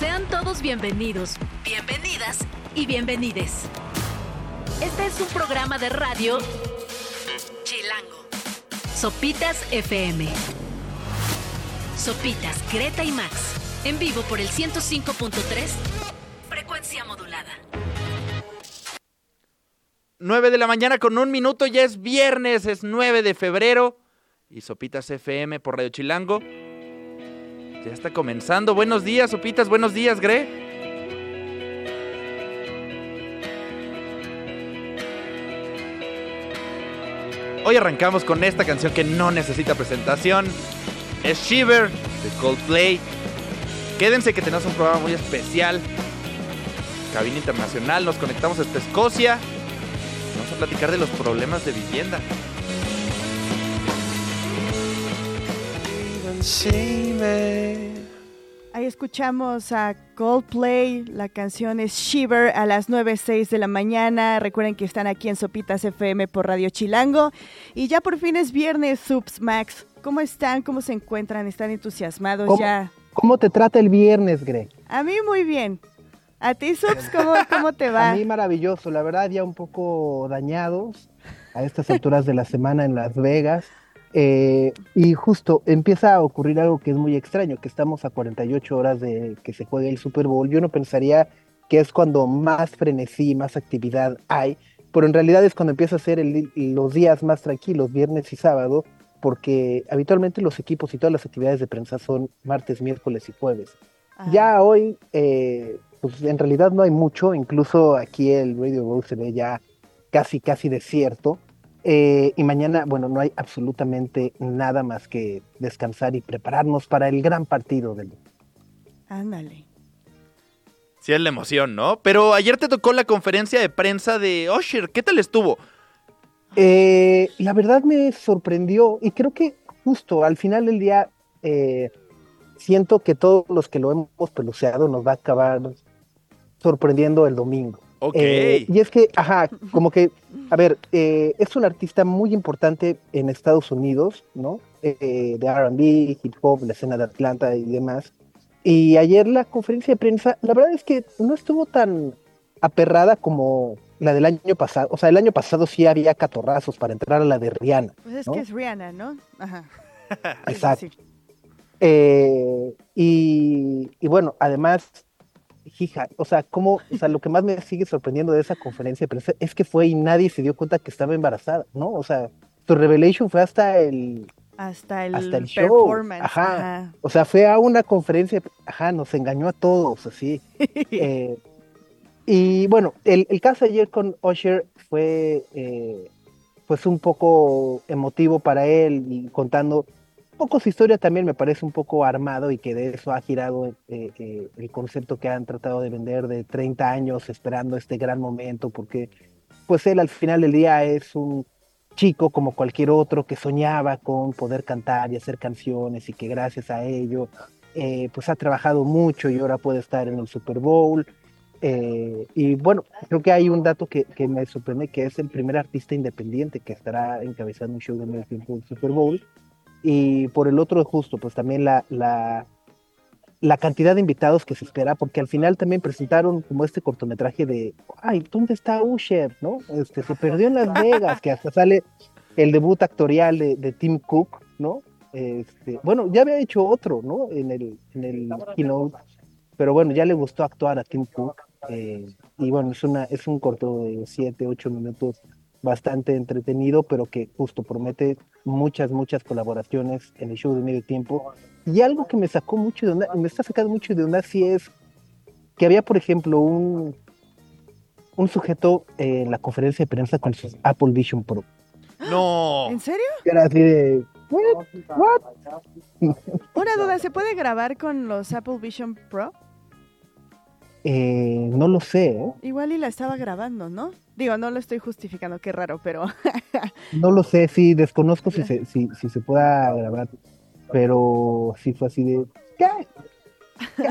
Sean todos bienvenidos, bienvenidas y bienvenides. Este es un programa de radio Chilango. Sopitas FM. Sopitas, Greta y Max. En vivo por el 105.3. Frecuencia modulada. 9 de la mañana con un minuto, ya es viernes, es 9 de febrero. Y Sopitas FM por Radio Chilango. Ya está comenzando. Buenos días, Sopitas, buenos días, Gre. Hoy arrancamos con esta canción que no necesita presentación. Es Shiver de Coldplay. Quédense que tenemos un programa muy especial. Cabina Internacional, nos conectamos hasta Escocia. Vamos a platicar de los problemas de vivienda. Ahí escuchamos a Coldplay, la canción es Shiver a las 9.06 de la mañana. Recuerden que están aquí en Sopitas FM por Radio Chilango. Y ya por fin es viernes, Subs Max. ¿Cómo están? ¿Cómo se encuentran? ¿Están entusiasmados ¿Cómo, ya? ¿Cómo te trata el viernes, Greg? A mí muy bien. ¿A ti, Subs, cómo, cómo te va? A mí maravilloso, la verdad ya un poco dañados a estas alturas de la semana en Las Vegas. Eh, y justo empieza a ocurrir algo que es muy extraño, que estamos a 48 horas de que se juegue el Super Bowl. Yo no pensaría que es cuando más frenesí, más actividad hay, pero en realidad es cuando empieza a ser el, los días más tranquilos, viernes y sábado, porque habitualmente los equipos y todas las actividades de prensa son martes, miércoles y jueves. Ajá. Ya hoy, eh, pues en realidad no hay mucho, incluso aquí el Radio Row se ve ya casi, casi desierto. Eh, y mañana, bueno, no hay absolutamente nada más que descansar y prepararnos para el gran partido del Ándale. Sí, es la emoción, ¿no? Pero ayer te tocó la conferencia de prensa de Usher. ¿Qué tal estuvo? Eh, la verdad me sorprendió y creo que justo al final del día eh, siento que todos los que lo hemos peluceado nos va a acabar sorprendiendo el domingo. Ok. Eh, y es que, ajá, como que, a ver, eh, es un artista muy importante en Estados Unidos, ¿no? Eh, de RB, hip hop, la escena de Atlanta y demás. Y ayer la conferencia de prensa, la verdad es que no estuvo tan aperrada como la del año pasado. O sea, el año pasado sí había catorrazos para entrar a la de Rihanna. Pues es ¿no? que es Rihanna, ¿no? Ajá. Exacto. Sí. Eh, y, y bueno, además, hija, o sea, como, o sea, lo que más me sigue sorprendiendo de esa conferencia de prensa es que fue y nadie se dio cuenta que estaba embarazada, ¿no? O sea, su revelation fue hasta el, Hasta el, hasta el show. Ajá. ajá. O sea, fue a una conferencia, ajá, nos engañó a todos, así. Eh, y bueno, el, el caso ayer con Usher fue eh, pues un poco emotivo para él y contando poco su historia también me parece un poco armado y que de eso ha girado eh, eh, el concepto que han tratado de vender de 30 años esperando este gran momento porque pues él al final del día es un chico como cualquier otro que soñaba con poder cantar y hacer canciones y que gracias a ello eh, pues ha trabajado mucho y ahora puede estar en el Super Bowl. Y bueno, creo que hay un dato que, que, me sorprende, que es el primer artista independiente que estará encabezando un show de medio tiempo del Super Bowl. Y por el otro, justo, pues también la, la, cantidad de invitados que se espera, porque al final también presentaron como este cortometraje de, ay, ¿dónde está Usher? ¿no? Este, se perdió en Las Vegas, que hasta sale el debut actorial de, de Tim Cook, ¿no? Este, bueno, ya había hecho otro, ¿no? En el, en el keynote, pero bueno, ya le gustó actuar a Tim Cook. Eh, y bueno, es, una, es un corto de 7, 8 minutos bastante entretenido, pero que justo promete muchas, muchas colaboraciones en el show de medio tiempo. Y algo que me sacó mucho de onda, me está sacando mucho de onda, sí es que había, por ejemplo, un, un sujeto en la conferencia de prensa con sus Apple Vision Pro. No. ¿En serio? Era así de, ¿what? ¿What? Una duda, ¿se puede grabar con los Apple Vision Pro? Eh, no lo sé. ¿eh? Igual y la estaba grabando, ¿no? Digo, no lo estoy justificando, qué raro, pero... no lo sé, sí, desconozco si se, si, si se pueda grabar, pero sí fue así de... ¿Qué? ¿Qué?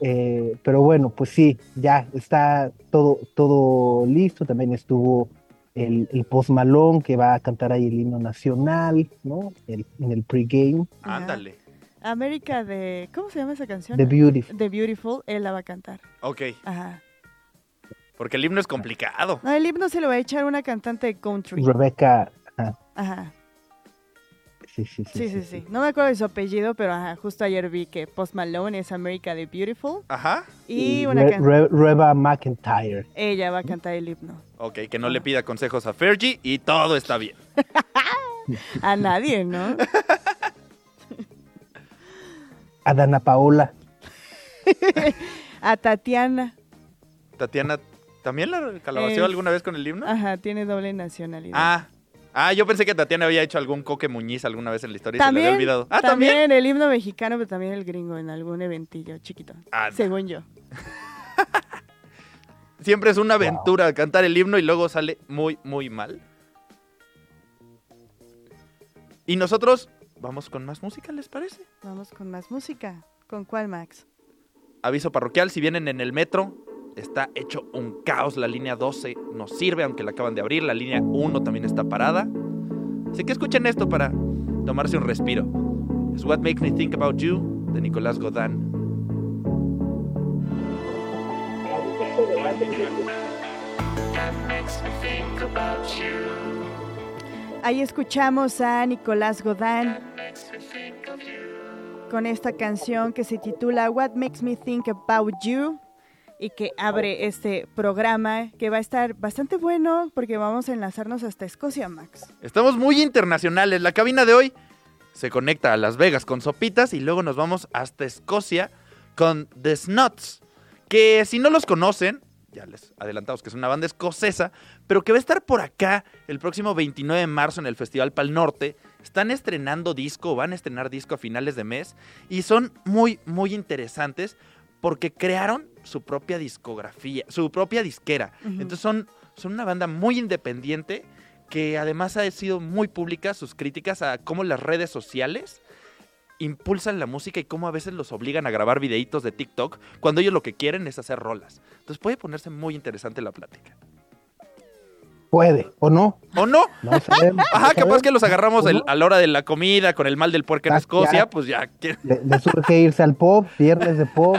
eh, pero bueno, pues sí, ya está todo, todo listo, también estuvo el, el Post Malone que va a cantar ahí el himno nacional, ¿no? El, en el pregame. Ándale. América de... ¿Cómo se llama esa canción? The Beautiful. The Beautiful, él la va a cantar. Ok, Ajá. porque el himno es complicado. No, el himno se lo va a echar una cantante de country. Rebecca. ajá, Ajá. sí, sí, sí, Sí, sí, sí. No me acuerdo de su apellido, pero ajá, justo ayer vi que Post Malone es América de Beautiful. Ajá. Y una Re- Re- Reba McIntyre. ella va a cantar el himno. Ok, que no le pida consejos a Fergie y todo está bien. A nadie, ¿no? A Dana Paola. A Tatiana. Tatiana, ¿también la calabaceó Es- alguna vez con el himno? Ajá, tiene doble nacionalidad. Ah. Ah, yo pensé que Tatiana había hecho algún coque muñiz alguna vez en la historia y se le también, había olvidado. Ah, ¿también? el himno mexicano, pero también el gringo en algún eventillo chiquito. Ah. Según yo. Siempre es una aventura cantar el himno y luego sale muy, muy mal. Y nosotros vamos con más música, ¿les parece? Vamos con más música. ¿Con cuál, Max? Aviso parroquial, si vienen en el metro, está hecho un caos. La línea 12 no sirve, aunque la acaban de abrir. La línea 1 también está parada. Así que escuchen esto para tomarse un respiro. Es What Makes Me Think About You de Nicolás Godán. Ahí escuchamos a Nicolás Godán con esta canción que se titula What Makes Me Think About You y que abre este programa que va a estar bastante bueno porque vamos a enlazarnos hasta Escocia, Max. Estamos muy internacionales. La cabina de hoy se conecta a Las Vegas con Sopitas y luego nos vamos hasta Escocia con The Snuts, que si no los conocen, ya les adelantamos que es una banda escocesa, pero que va a estar por acá el próximo 29 de marzo en el Festival Pal Norte. Están estrenando disco, van a estrenar disco a finales de mes y son muy, muy interesantes porque crearon su propia discografía, su propia disquera. Entonces son, son una banda muy independiente que además ha sido muy pública sus críticas a cómo las redes sociales impulsan la música y cómo a veces los obligan a grabar videitos de TikTok cuando ellos lo que quieren es hacer rolas. Entonces puede ponerse muy interesante la plática. Puede, o no. ¿O no? No sabemos. Ajá, no capaz que los agarramos ¿O el- no? a la hora de la comida con el mal del puerco en Ah, Escocia, ya. pues ya. Le, le surge irse al pop, viernes de pop.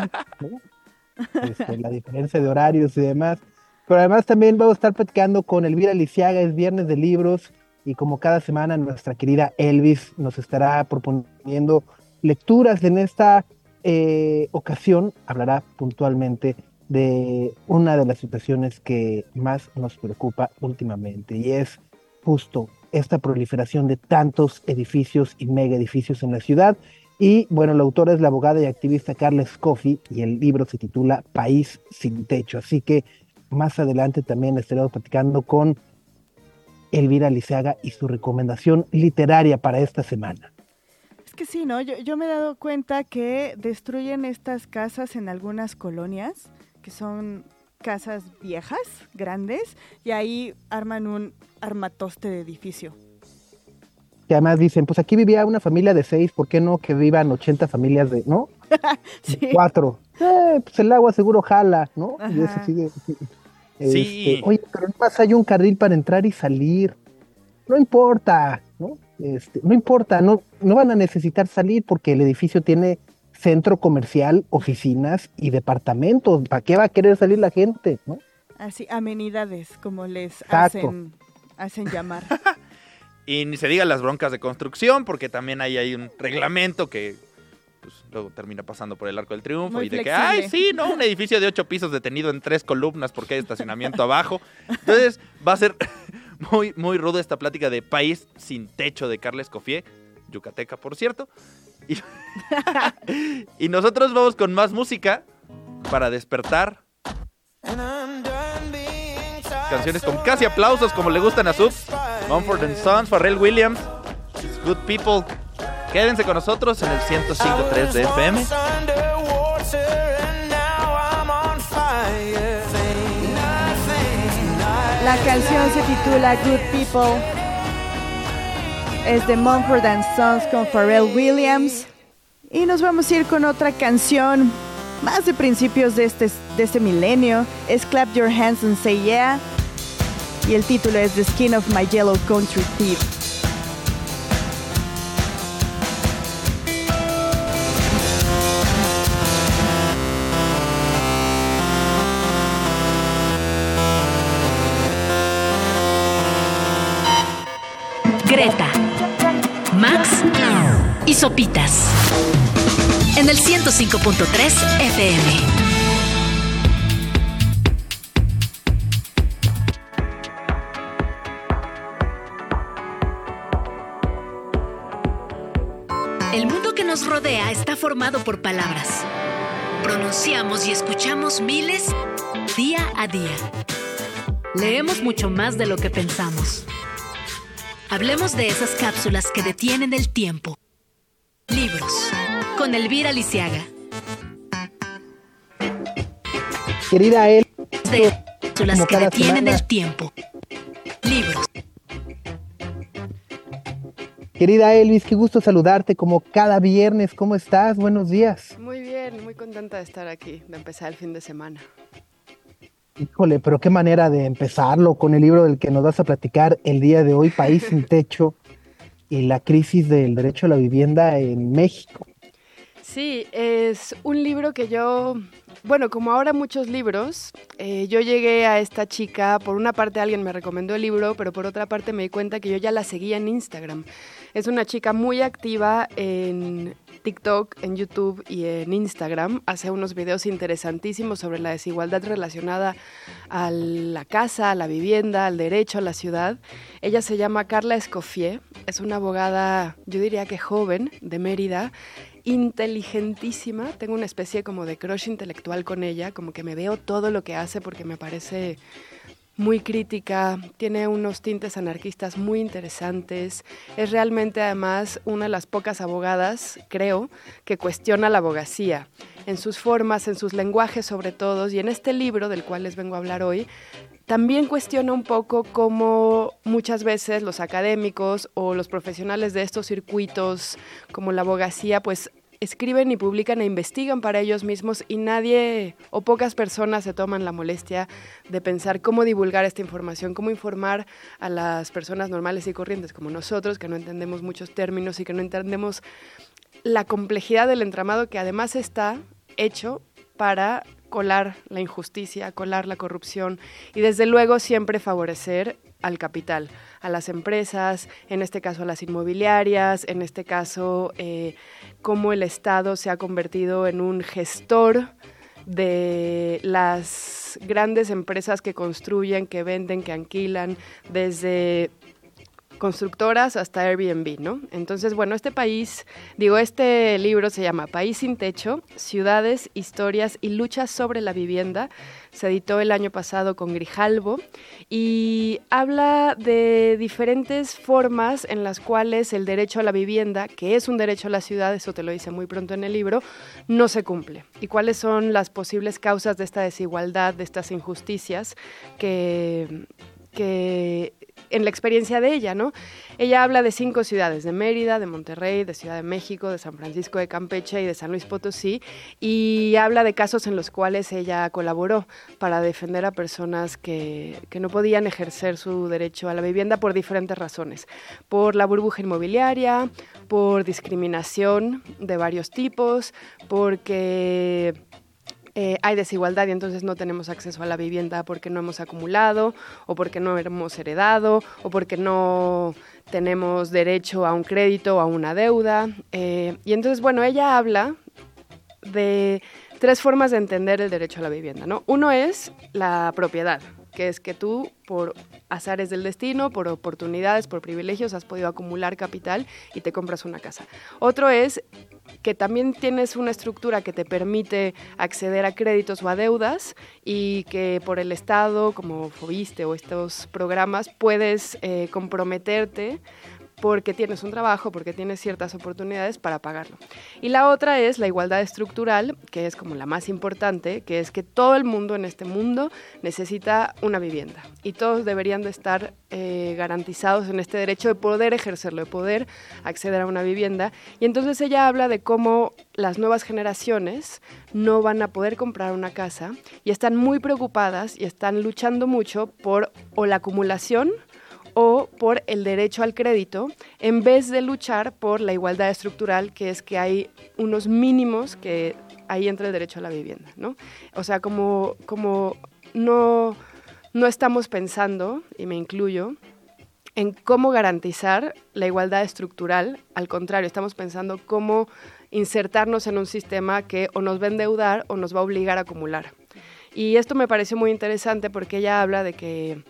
Este, la diferencia de horarios y demás. Pero además también vamos a estar platicando con Elvira Lisiaga, es viernes de libros, y como cada semana nuestra querida Elvis nos estará proponiendo lecturas. En esta eh, ocasión hablará puntualmente de una de las situaciones que más nos preocupa últimamente, y es justo esta proliferación de tantos edificios y mega edificios en la ciudad. Y bueno, la autora es la abogada y activista Carla Scoffy y el libro se titula País sin techo. Así que más adelante también estaremos platicando con Elvira Liceaga y su recomendación literaria para esta semana. Es que sí, ¿no? Yo, yo me he dado cuenta que destruyen estas casas en algunas colonias, que son casas viejas, grandes, y ahí arman un armatoste de edificio. Que además dicen, pues aquí vivía una familia de seis, ¿por qué no que vivan 80 familias de, ¿no? Sí. Cuatro. Eh, pues el agua seguro jala, ¿no? Y eso Ajá. sigue. Sí. Este, oye, pero más hay un carril para entrar y salir. No importa, ¿no? Este, no importa, no, no van a necesitar salir porque el edificio tiene centro comercial, oficinas y departamentos. ¿Para qué va a querer salir la gente? ¿no? Así, amenidades, como les Exacto. hacen, hacen llamar. Y ni se diga las broncas de construcción, porque también ahí hay un reglamento que pues, luego termina pasando por el arco del triunfo Muy y de que, flexible. ay, sí, ¿no? Un edificio de ocho pisos detenido en tres columnas porque hay estacionamiento abajo. Entonces va a ser muy, muy rudo esta plática de país sin techo de Carles Cofié, yucateca, por cierto. Y, y nosotros vamos con más música para despertar. Canciones con casi aplausos como le gustan a Sub. Mumford and Sons, Pharrell Williams, It's Good People. Quédense con nosotros en el 105.3 de FM. La canción se titula Good People. Es de Mumford and Sons con Pharrell Williams. Y nos vamos a ir con otra canción más de principios de este, de este milenio. Es Clap Your Hands and Say Yeah. Y el título es The Skin of My Yellow Country Thief. Y Sopitas. En el 105.3 FM. El mundo que nos rodea está formado por palabras. Pronunciamos y escuchamos miles día a día. Leemos mucho más de lo que pensamos. Hablemos de esas cápsulas que detienen el tiempo. Libros. Con Elvira Lisiaga. Querida él. De cápsulas que detienen el tiempo. Libros. Querida Elvis, qué gusto saludarte como cada viernes. ¿Cómo estás? Buenos días. Muy bien, muy contenta de estar aquí, de empezar el fin de semana. Híjole, pero qué manera de empezarlo con el libro del que nos vas a platicar el día de hoy, País sin Techo y la crisis del derecho a la vivienda en México. Sí, es un libro que yo, bueno, como ahora muchos libros, eh, yo llegué a esta chica, por una parte alguien me recomendó el libro, pero por otra parte me di cuenta que yo ya la seguía en Instagram. Es una chica muy activa en TikTok, en YouTube y en Instagram. Hace unos videos interesantísimos sobre la desigualdad relacionada a la casa, a la vivienda, al derecho a la ciudad. Ella se llama Carla Escoffier, es una abogada, yo diría que joven, de Mérida inteligentísima, tengo una especie como de crush intelectual con ella, como que me veo todo lo que hace porque me parece muy crítica, tiene unos tintes anarquistas muy interesantes, es realmente además una de las pocas abogadas, creo, que cuestiona la abogacía en sus formas, en sus lenguajes sobre todo, y en este libro del cual les vengo a hablar hoy, también cuestiona un poco cómo muchas veces los académicos o los profesionales de estos circuitos como la abogacía pues escriben y publican e investigan para ellos mismos y nadie o pocas personas se toman la molestia de pensar cómo divulgar esta información, cómo informar a las personas normales y corrientes como nosotros, que no entendemos muchos términos y que no entendemos la complejidad del entramado que además está hecho para colar la injusticia, colar la corrupción y desde luego siempre favorecer al capital, a las empresas, en este caso a las inmobiliarias, en este caso eh, cómo el Estado se ha convertido en un gestor de las grandes empresas que construyen, que venden, que alquilan, desde constructoras hasta Airbnb, ¿no? Entonces, bueno, este país, digo, este libro se llama País sin Techo, Ciudades, Historias y Luchas sobre la Vivienda. Se editó el año pasado con Grijalvo y habla de diferentes formas en las cuales el derecho a la vivienda, que es un derecho a la ciudad, eso te lo dice muy pronto en el libro, no se cumple. Y cuáles son las posibles causas de esta desigualdad, de estas injusticias que que en la experiencia de ella, ¿no? Ella habla de cinco ciudades, de Mérida, de Monterrey, de Ciudad de México, de San Francisco de Campeche y de San Luis Potosí, y habla de casos en los cuales ella colaboró para defender a personas que, que no podían ejercer su derecho a la vivienda por diferentes razones, por la burbuja inmobiliaria, por discriminación de varios tipos, porque eh, hay desigualdad y entonces no tenemos acceso a la vivienda porque no hemos acumulado o porque no hemos heredado o porque no tenemos derecho a un crédito o a una deuda. Eh, y entonces, bueno, ella habla de tres formas de entender el derecho a la vivienda. ¿no? Uno es la propiedad, que es que tú, por azares del destino, por oportunidades, por privilegios, has podido acumular capital y te compras una casa. Otro es que también tienes una estructura que te permite acceder a créditos o a deudas y que por el Estado, como FOBISTE o estos programas, puedes eh, comprometerte porque tienes un trabajo, porque tienes ciertas oportunidades para pagarlo. Y la otra es la igualdad estructural, que es como la más importante, que es que todo el mundo en este mundo necesita una vivienda y todos deberían de estar eh, garantizados en este derecho de poder ejercerlo, de poder acceder a una vivienda. Y entonces ella habla de cómo las nuevas generaciones no van a poder comprar una casa y están muy preocupadas y están luchando mucho por o la acumulación, o por el derecho al crédito, en vez de luchar por la igualdad estructural, que es que hay unos mínimos que ahí entra el derecho a la vivienda, ¿no? O sea, como, como no, no estamos pensando, y me incluyo, en cómo garantizar la igualdad estructural. Al contrario, estamos pensando cómo insertarnos en un sistema que o nos va a endeudar o nos va a obligar a acumular. Y esto me pareció muy interesante porque ella habla de que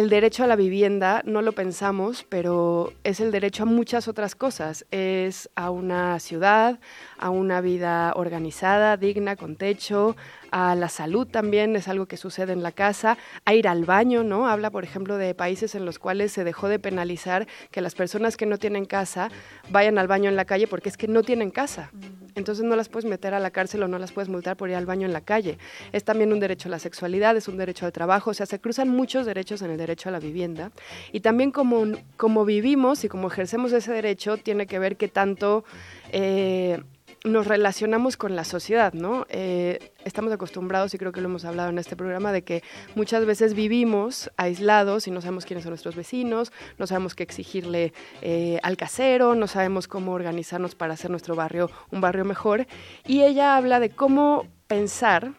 el derecho a la vivienda no lo pensamos, pero es el derecho a muchas otras cosas. Es a una ciudad, a una vida organizada, digna, con techo, a la salud también, es algo que sucede en la casa, a ir al baño, ¿no? Habla, por ejemplo, de países en los cuales se dejó de penalizar que las personas que no tienen casa vayan al baño en la calle porque es que no tienen casa. Entonces no las puedes meter a la cárcel o no las puedes multar por ir al baño en la calle. Es también un derecho a la sexualidad, es un derecho de trabajo, o sea, se cruzan muchos derechos en el derecho a la vivienda. Y también como, como vivimos y como ejercemos ese derecho, tiene que ver qué tanto... Eh, nos relacionamos con la sociedad, ¿no? Eh, estamos acostumbrados, y creo que lo hemos hablado en este programa, de que muchas veces vivimos aislados y no sabemos quiénes son nuestros vecinos, no sabemos qué exigirle eh, al casero, no sabemos cómo organizarnos para hacer nuestro barrio un barrio mejor. Y ella habla de cómo pensar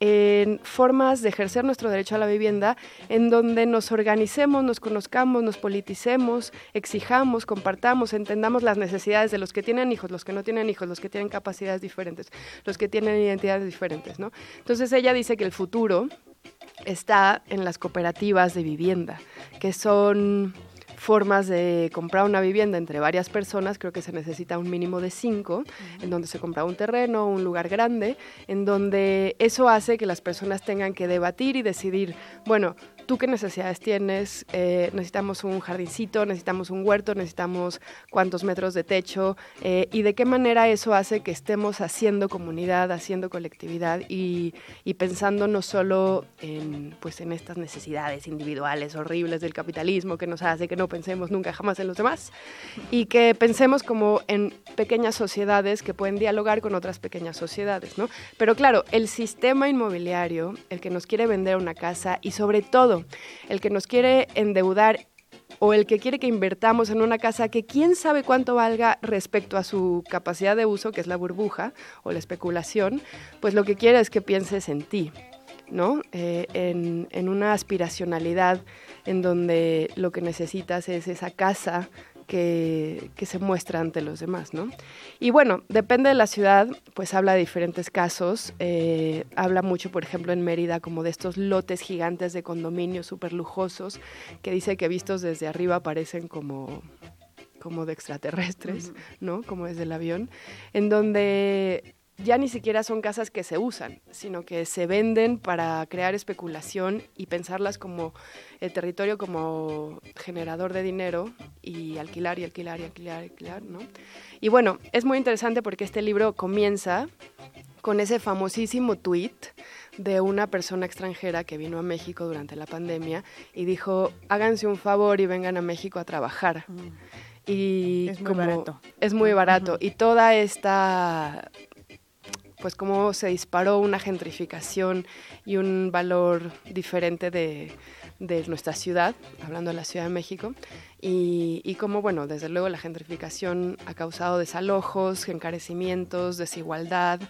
en formas de ejercer nuestro derecho a la vivienda en donde nos organicemos, nos conozcamos, nos politicemos, exijamos, compartamos, entendamos las necesidades de los que tienen hijos, los que no tienen hijos, los que tienen capacidades diferentes, los que tienen identidades diferentes, ¿no? Entonces ella dice que el futuro está en las cooperativas de vivienda, que son formas de comprar una vivienda entre varias personas, creo que se necesita un mínimo de cinco, en donde se compra un terreno, un lugar grande, en donde eso hace que las personas tengan que debatir y decidir, bueno, tú qué necesidades tienes, eh, necesitamos un jardincito, necesitamos un huerto, necesitamos cuántos metros de techo eh, y de qué manera eso hace que estemos haciendo comunidad, haciendo colectividad y, pensando no solo en, pues, en estas necesidades individuales horribles del capitalismo que nos hace que no pensemos nunca jamás en los demás y que pensemos como en pequeñas sociedades que pueden dialogar con otras pequeñas sociedades, ¿no? Pero claro, el sistema inmobiliario, el que nos quiere vender una casa y sobre todo el que nos quiere endeudar o el que quiere que invertamos en una casa que quién sabe cuánto valga respecto a su capacidad de uso, que es la burbuja o la especulación, pues lo que quiere es que pienses en ti, ¿no? Eh, en, en una aspiracionalidad en donde lo que necesitas es esa casa que, se muestra ante los demás, ¿no? Y bueno, depende de la ciudad, pues habla de diferentes casos. Eh, habla mucho, por ejemplo, en Mérida, como de estos lotes gigantes de condominios súper lujosos, que dice que vistos desde arriba parecen como como de extraterrestres, ¿no? Como desde el avión, en donde ya ni siquiera son casas que se usan, sino que se venden para crear especulación y pensarlas como el territorio como generador de dinero y alquilar y alquilar y alquilar y alquilar, ¿no? Y bueno, es muy interesante porque este libro comienza con ese famosísimo tweet de una persona extranjera que vino a México durante la pandemia y dijo, háganse un favor y vengan a México a trabajar. Mm. Y es muy barato. Es muy barato. Y toda esta pues cómo se disparó una gentrificación y un valor diferente de, nuestra ciudad, hablando de la Ciudad de México, y, y cómo, bueno, desde luego la gentrificación ha causado desalojos, encarecimientos, desigualdad,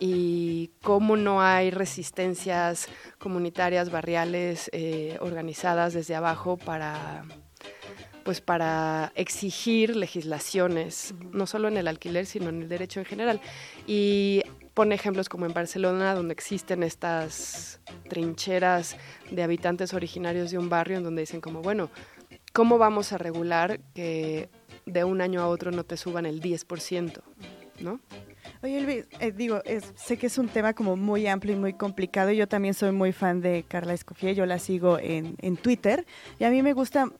y cómo no hay resistencias comunitarias, barriales, eh, organizadas desde abajo para pues para exigir legislaciones, no solo en el alquiler, sino en el derecho en general. Y pone ejemplos como en Barcelona, donde existen estas trincheras de habitantes originarios de un barrio en donde dicen como, bueno, ¿cómo vamos a regular que de un año a otro no te suban el 10%? ¿No? Oye, Luis, eh, digo, sé que es un tema como muy amplio y muy complicado. Yo también soy muy fan de Carla Escofié, yo la sigo en, en Twitter y a mí me gusta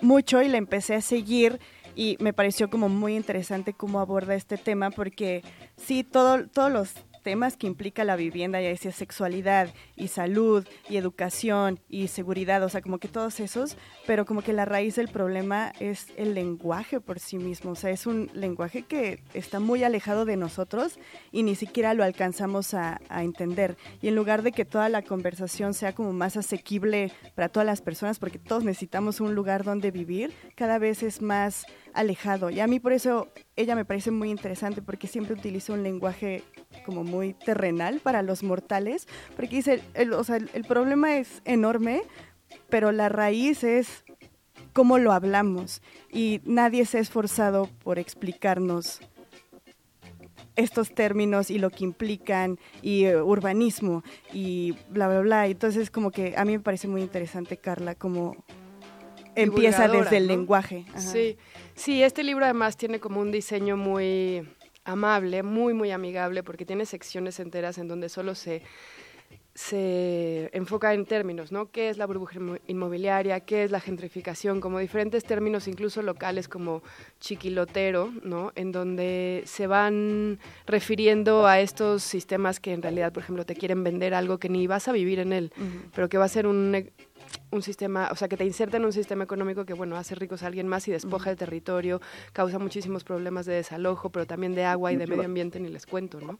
mucho y la empecé a seguir y me pareció como muy interesante cómo aborda este tema porque sí, todo, todos los temas que implica la vivienda, ya decía sexualidad y salud y educación y seguridad, o sea, como que todos esos, pero como que la raíz del problema es el lenguaje por sí mismo, o sea, es un lenguaje que está muy alejado de nosotros y ni siquiera lo alcanzamos a, a entender. Y en lugar de que toda la conversación sea como más asequible para todas las personas, porque todos necesitamos un lugar donde vivir, cada vez es más alejado. Y a mí por eso ella me parece muy interesante porque siempre utiliza un lenguaje como muy terrenal para los mortales, porque dice, el, o sea, el, problema es enorme, pero la raíz es cómo lo hablamos y nadie se ha esforzado por explicarnos estos términos y lo que implican y eh, urbanismo y bla, bla, bla. Entonces como que a mí me parece muy interesante, Carla, cómo empieza desde el lenguaje. Sí, sí, este libro además tiene como un diseño muy amable, muy, muy amigable, porque tiene secciones enteras en donde solo se se enfoca en términos, ¿no? ¿Qué es la burbuja inmobiliaria? ¿Qué es la gentrificación? Como diferentes términos, incluso locales como chiquilotero, ¿no? En donde se van refiriendo a estos sistemas que en realidad, por ejemplo, te quieren vender algo que ni vas a vivir en él, pero que va a ser un, un sistema, o sea, que te inserta en un sistema económico que, bueno, hace ricos a alguien más y despoja el territorio, causa muchísimos problemas de desalojo, pero también de agua y de medio ambiente, ni les cuento, ¿no?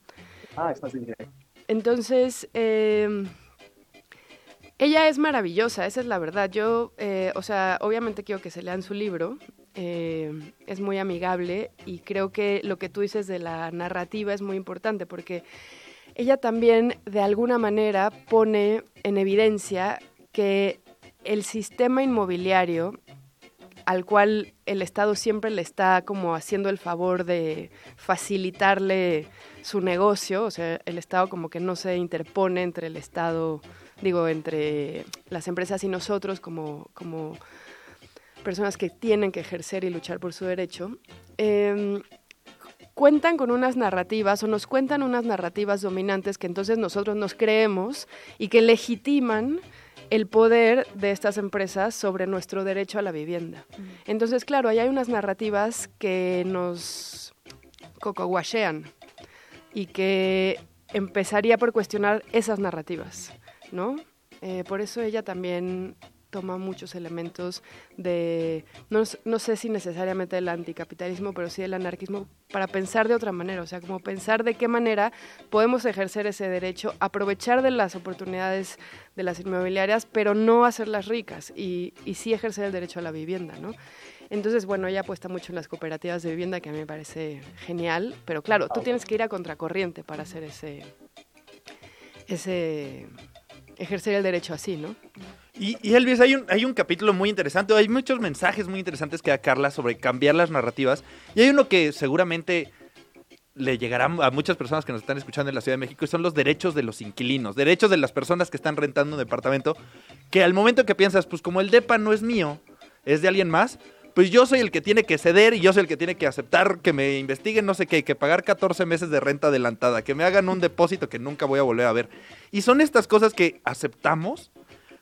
Ah, está bien. Entonces, em, ella es maravillosa, esa es la verdad. Yo, eh, o sea, obviamente quiero que se lean su libro, em, es muy amigable y creo que lo que tú dices de la narrativa es muy importante porque ella también de alguna manera pone en evidencia que el sistema inmobiliario al cual el Estado siempre le está como haciendo el favor de facilitarle su negocio, o sea, el Estado como que no se interpone entre el Estado, digo, entre las empresas y nosotros como, como personas que tienen que ejercer y luchar por su derecho, em, cuentan con unas narrativas o nos cuentan unas narrativas dominantes que entonces nosotros nos creemos y que legitiman el poder de estas empresas sobre nuestro derecho a la vivienda. Entonces, claro, ahí hay unas narrativas que nos cocoguachean y que empezaría por cuestionar esas narrativas, ¿no? Eh, por eso ella también toma muchos elementos de, no, no, sé si necesariamente del anticapitalismo, pero sí del anarquismo, para pensar de otra manera, o sea, como pensar de qué manera podemos ejercer ese derecho, aprovechar de las oportunidades de las inmobiliarias, pero no hacerlas ricas y, y sí ejercer el derecho a la vivienda, ¿no? Entonces, bueno, ella apuesta mucho en las cooperativas de vivienda, que a mí me parece genial, pero claro, tú tienes que ir a contracorriente para hacer ese, ese, ejercer el derecho así, ¿no? Y, Elvis, hay un, hay un capítulo muy interesante, hay muchos mensajes muy interesantes que da Carla sobre cambiar las narrativas. Y hay uno que seguramente le llegará a muchas personas que nos están escuchando en la Ciudad de México y son los derechos de los inquilinos, derechos de las personas que están rentando un departamento, que al momento que piensas, pues como el DEPA no es mío, es de alguien más, pues yo soy el que tiene que ceder y yo soy el que tiene que aceptar que me investiguen no sé qué, que pagar 14 meses de renta adelantada, que me hagan un depósito que nunca voy a volver a ver. Y son estas cosas que aceptamos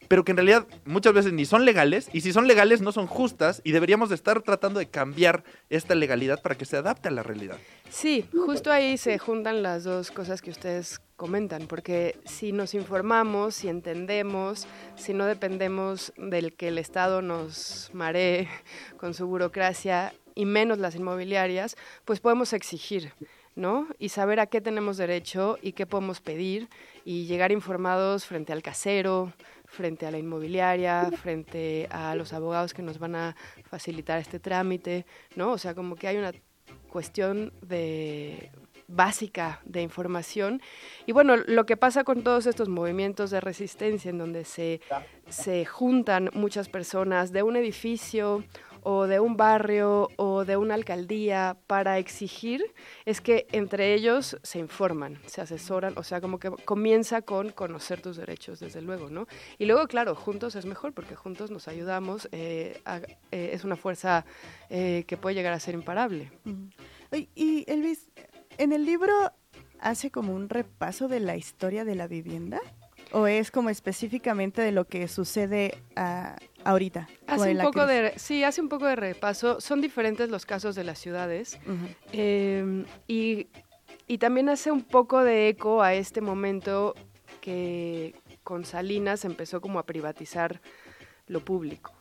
pero que en realidad muchas veces ni son legales y si son legales no son justas y deberíamos de estar tratando de cambiar esta legalidad para que se adapte a la realidad. Sí, justo ahí se juntan las dos cosas que ustedes comentan, porque si nos informamos, si entendemos, si no dependemos del que el Estado nos maree con su burocracia y menos las inmobiliarias, pues podemos exigir. ¿no? Y saber a qué tenemos derecho y qué podemos pedir y llegar informados frente al casero, frente a la inmobiliaria, frente a los abogados que nos van a facilitar este trámite, ¿no? O sea, como que hay una cuestión de básica de información. Y bueno, lo que pasa con todos estos movimientos de resistencia en donde se, se juntan muchas personas de un edificio o de un barrio o de una alcaldía para exigir es que entre ellos se informan, se asesoran, o sea, como que comienza con conocer tus derechos, desde luego, ¿no? Y luego, claro, juntos es mejor porque juntos nos ayudamos, eh, eh, es una fuerza eh, que puede llegar a ser imparable. Y Elvis, en el libro hace como un repaso de la historia de la vivienda. ¿O es como específicamente de lo que sucede a, ahorita. Hace un poco de, sí, hace un poco de repaso. Son diferentes los casos de las ciudades em, y, y también hace un poco de eco a este momento que con Salinas empezó como a privatizar lo público.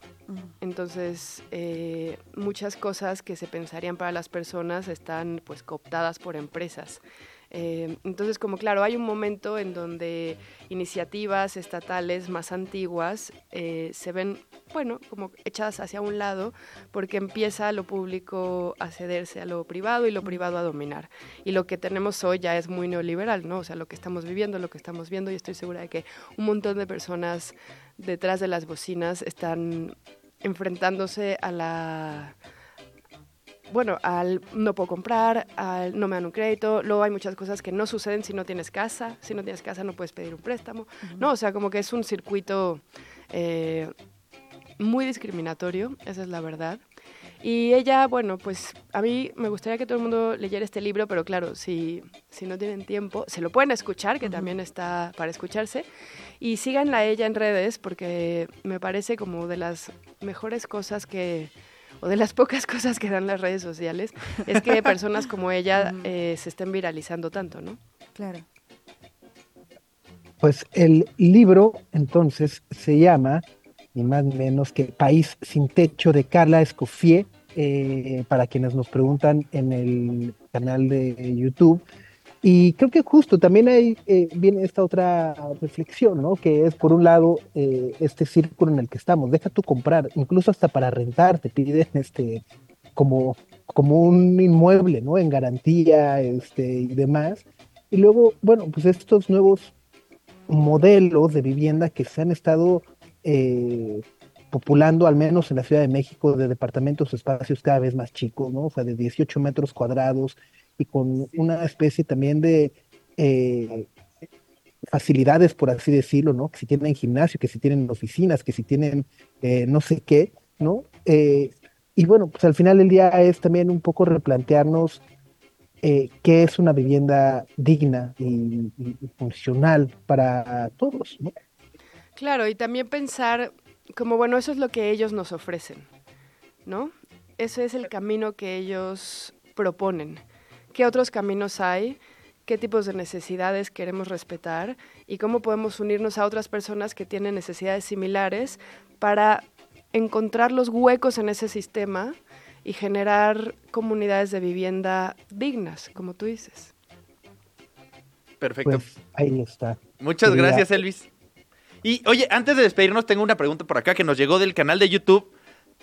Entonces, eh, muchas cosas que se pensarían para las personas están pues cooptadas por empresas. Eh, entonces, como claro, hay un momento en donde iniciativas estatales más antiguas eh, se ven, bueno, como echadas hacia un lado porque empieza lo público a cederse a lo privado y lo privado a dominar. Y lo que tenemos hoy ya es muy neoliberal, ¿no? O sea, lo que estamos viviendo, lo que estamos viendo, y estoy segura de que un montón de personas detrás de las bocinas están enfrentándose a la bueno, al no puedo comprar, al no me dan un crédito, luego hay muchas cosas que no suceden si no tienes casa, si no tienes casa no puedes pedir un préstamo, no, o sea, como que es un circuito eh, muy discriminatorio, esa es la verdad. Y ella, bueno, pues a mí me gustaría que todo el mundo leyera este libro, pero claro, si, si no tienen tiempo, se lo pueden escuchar, que también está para escucharse. Y síganla a ella en redes, porque me parece como de las mejores cosas que, o de las pocas cosas que dan las redes sociales, es que personas como ella eh, se estén viralizando tanto, ¿no? Claro. Pues el libro entonces se llama ni más ni menos que País sin Techo de Carla Escoffier, eh, para quienes nos preguntan en el canal de YouTube. Y creo que justo también hay, eh, viene esta otra reflexión, ¿no? Que es, por un lado, eh, este círculo en el que estamos. Deja tú comprar, incluso hasta para rentar, te piden este, como, como un inmueble, ¿no? En garantía este, y demás. Y luego, bueno, pues estos nuevos modelos de vivienda que se han estado eh, populando, al menos en la Ciudad de México, de departamentos espacios cada vez más chicos, ¿no? O sea, de 18 metros cuadrados y con una especie también de eh, facilidades, por así decirlo, ¿no? Que si tienen gimnasio, que si tienen oficinas, que si tienen eh, no sé qué, ¿no? y bueno, pues al final del día es también un poco replantearnos qué es una vivienda digna y, y funcional para todos, ¿no? Claro, y también pensar como, bueno, eso es lo que ellos nos ofrecen, ¿no? Ese es el camino que ellos proponen. ¿Qué otros caminos hay? ¿Qué tipos de necesidades queremos respetar? ¿Y cómo podemos unirnos a otras personas que tienen necesidades similares para encontrar los huecos en ese sistema y generar comunidades de vivienda dignas, como tú dices? Perfecto. Pues ahí está. Muchas gracias, Elvis. Y oye, antes de despedirnos, tengo una pregunta por acá que nos llegó del canal de YouTube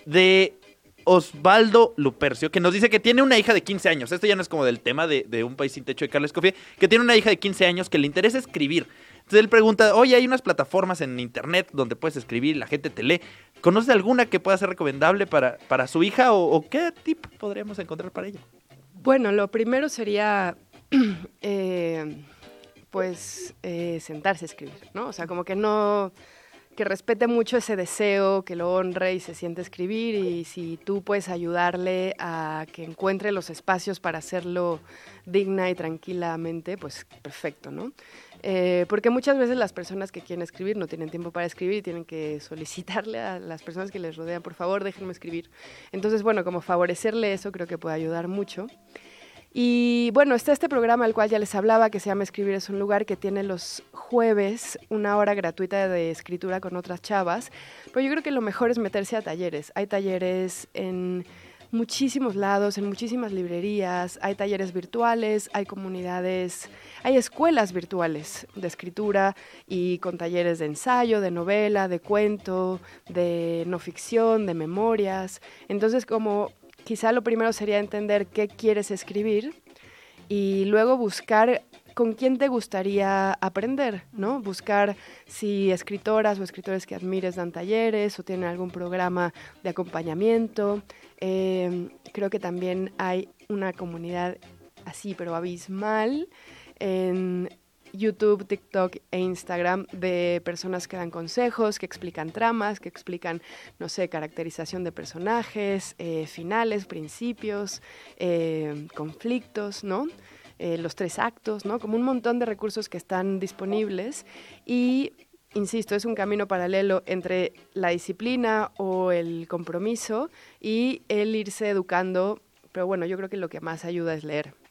de Osvaldo Lupercio, que nos dice que tiene una hija de 15 años. Esto ya no es como del tema de, Un País Sin Techo de Carlos Cofía, que tiene una hija de 15 años que le interesa escribir. Entonces él pregunta, oye, hay unas plataformas en internet donde puedes escribir la gente te lee. ¿Conoces alguna que pueda ser recomendable para, para su hija o, qué tip podríamos encontrar para ella? Bueno, lo primero sería... Eh, pues eh, sentarse a escribir, ¿no? O sea, como que no, que respete mucho ese deseo, que lo honre y se siente escribir y si tú puedes ayudarle a que encuentre los espacios para hacerlo digna y tranquilamente, pues perfecto, ¿no? Eh, porque muchas veces las personas que quieren escribir no tienen tiempo para escribir y tienen que solicitarle a las personas que les rodean, por favor, déjenme escribir. Entonces, bueno, como favorecerle eso creo que puede ayudar mucho. Y bueno, está este programa al cual ya les hablaba, que se llama Escribir es un lugar, que tiene los jueves una hora gratuita de escritura con otras chavas. Pero yo creo que lo mejor es meterse a talleres. Hay talleres en muchísimos lados, en muchísimas librerías, hay talleres virtuales, hay comunidades, hay escuelas virtuales de escritura y con talleres de ensayo, de novela, de cuento, de no ficción, de memorias. Entonces, como quizá lo primero sería entender qué quieres escribir y luego buscar con quién te gustaría aprender, ¿no? Buscar si escritoras o escritores que admires dan talleres o tienen algún programa de acompañamiento. Em, creo que también hay una comunidad así, pero abismal en YouTube, TikTok e Instagram de personas que dan consejos, que explican tramas, que explican, no sé, caracterización de personajes, eh, finales, principios, eh, conflictos, ¿no? Eh, los tres actos, ¿no? Como un montón de recursos que están disponibles y insisto, es un camino paralelo entre la disciplina o el compromiso y el irse educando, pero bueno, yo creo que lo que más ayuda es leer.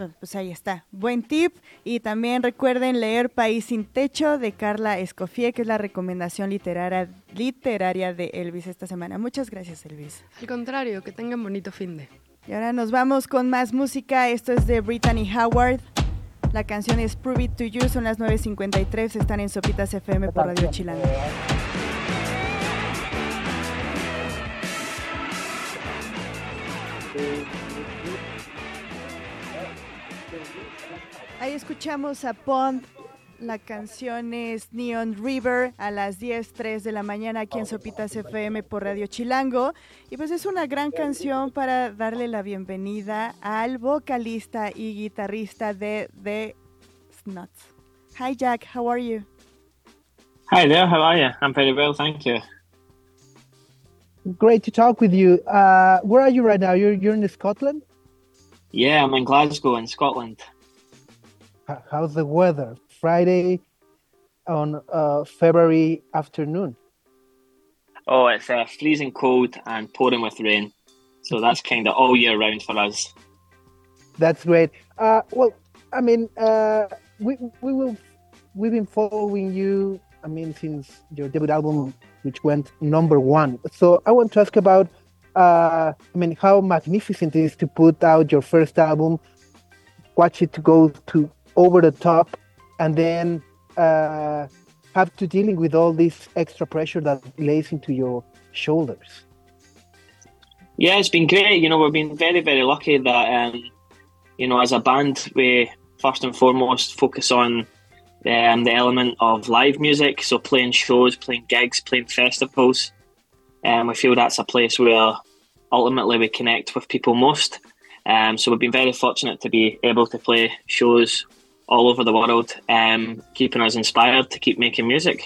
Pues, pues ahí está. Buen tip. Y también recuerden leer País sin Techo de Carla Escoffier, que es la recomendación literaria, literaria de Elvis esta semana. Muchas gracias, Elvis. Al contrario, que tengan bonito fin de. Y ahora nos vamos con más música. Esto es de Brittany Howard. La canción es Prove It To You. Son las 9.53. Están en Sopitas FM por Radio Chilango. Ahí escuchamos a Pond La canción es Neon River a las 10.03 de la mañana aquí en Sopitas FM por Radio Chilango. Y pues es una gran canción para darle la bienvenida al vocalista y guitarrista de The Snuts. Hi Jack, how are you? Hi there, how are you? I'm very well, thank you. Great to talk with you. Uh, where are you right now? You're, you're in Scotland? Yeah, I'm in Glasgow in Scotland. How's the weather? Friday on uh, February afternoon. Oh, it's uh, freezing cold and pouring with rain. So that's kind of all year round for us. That's great. Uh, well, I mean, uh, we we will we've been following you. I mean, since your debut album, which went number one. So I want to ask about. Uh, I mean, how magnificent it is to put out your first album, watch it go to over the top and then uh, have to dealing with all this extra pressure that lays into your shoulders. Yeah, it's been great. You know, we've been very, very lucky that, um, you know, as a band, we first and foremost focus on um, the element of live music. So playing shows, playing gigs, playing festivals. And um, we feel that's a place where ultimately we connect with people most. Um, so we've been very fortunate to be able to play shows all over the world, um, keeping us inspired to keep making music.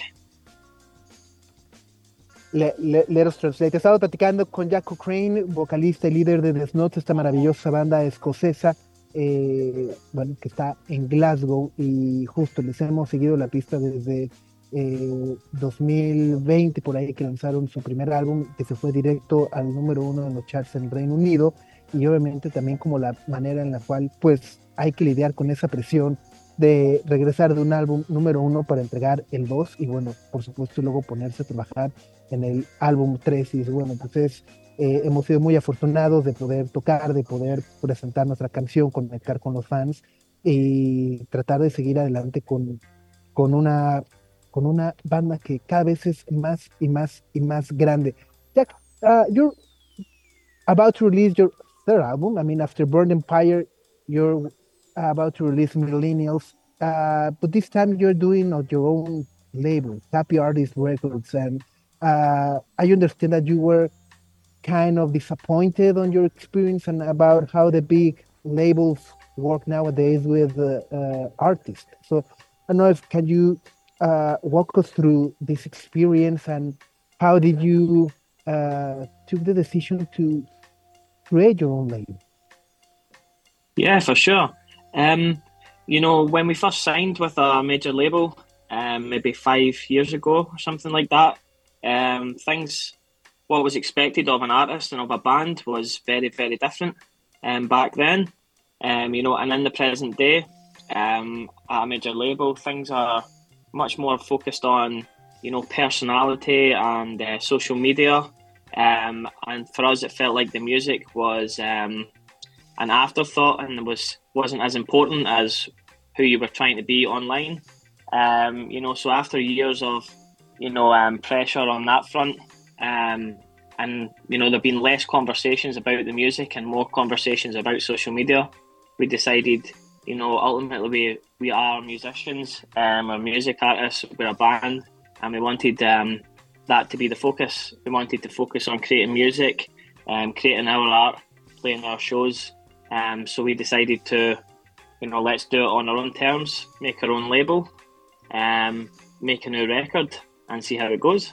Le, le, let us translate. He estado platicando con Jack Cochrane, vocalista y líder de The Snots, esta maravillosa banda escocesa, eh, bueno, que está en Glasgow y justo les hemos seguido la pista desde eh, 2020, por ahí que lanzaron su primer álbum, que se fue directo al número uno en los charts en Reino Unido y obviamente también como la manera en la cual pues hay que lidiar con esa presión de regresar de un álbum número uno para entregar el 2 y bueno, por supuesto luego ponerse a trabajar en el álbum 3 y bueno, entonces eh, hemos sido muy afortunados de poder tocar, de poder presentar nuestra canción, conectar con los fans y tratar de seguir adelante con, con, una, con una banda que cada vez es más y más y más grande. Jack, uh, you're about to release your third album. I mean, after Burn Empire, you're about to release Millennials, uh, but this time you're doing on your own label, Happy Artist Records, and uh, I understand that you were kind of disappointed on your experience and about how the big labels work nowadays with uh, uh artists. So I don't know if can you uh, walk us through this experience and how did you uh, took the decision to create your own label? Yeah, for sure. Um, you know, when we first signed with a major label, um, maybe five years ago or something like that, um, things, what was expected of an artist and of a band was very, very different um, back then. Um, you know, and in the present day, um, at a major label, things are much more focused on, you know, personality and uh, social media. Um, and for us, it felt like the music was um, an afterthought and was wasn't as important as who you were trying to be online. Um, you know, so after years of you know um, pressure on that front, um, and you know there've been less conversations about the music and more conversations about social media. We decided, you know, ultimately we we are musicians, um, we're music artists, we're a band, and we wanted um, that to be the focus. We wanted to focus on creating music, um, creating our art, playing our shows, Um, so we decided to, you know, let's do it on our own terms, make our own label, um, make a new record, and see how it goes.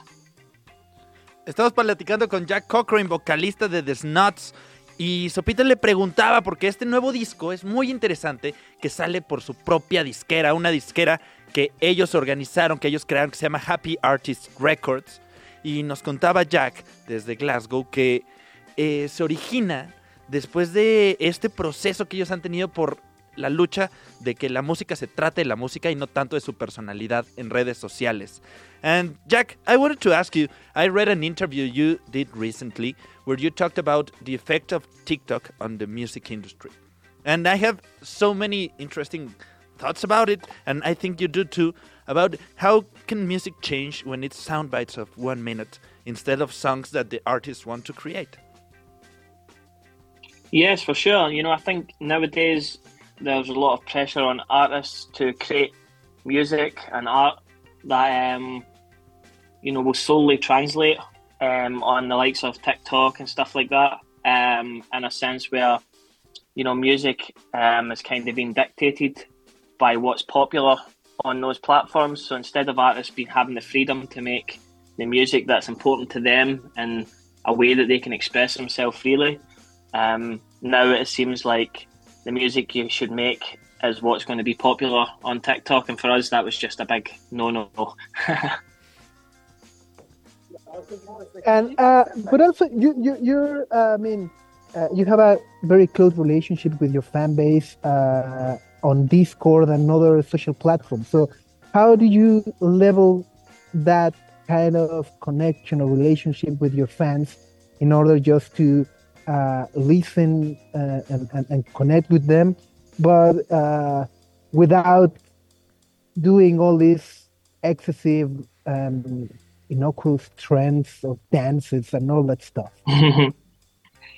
Estamos platicando con Jack Cochrane, vocalista de The Snuts. Y Sopita le preguntaba, porque este nuevo disco es muy interesante, que sale por su propia disquera, una disquera que ellos organizaron, que ellos crearon, que se llama Happy Artist Records. Y nos contaba Jack desde Glasgow que eh, se origina después de este proceso que ellos han tenido por la lucha de que la música se trate de la música y no tanto de su personalidad en redes sociales. And Jack, I wanted to ask you, I read an interview you did recently where you talked about the effect of TikTok on the music industry. And I have so many interesting thoughts about it, and I think you do too, about how can music change when it's sound bites of one minute instead of songs that the artists want to create. Yes, for sure. You know, I think nowadays there's a lot of pressure on artists to create music and art that um, you know will solely translate um, on the likes of TikTok and stuff like that. Um, in a sense where you know music um, is kind of being dictated by what's popular on those platforms. So instead of artists being having the freedom to make the music that's important to them in a way that they can express themselves freely, um, now it seems like the music you should make is what's going to be popular on TikTok, and for us, that was just a big no no. and uh, but also you you you're uh, I mean uh, you have a very close relationship with your fan base uh, on Discord and other social platforms. So how do you level that kind of connection or relationship with your fans in order just to uh, listen uh, and, and, and, connect with them, but uh, without doing all these excessive, um, innocuous trends of dances and all that stuff.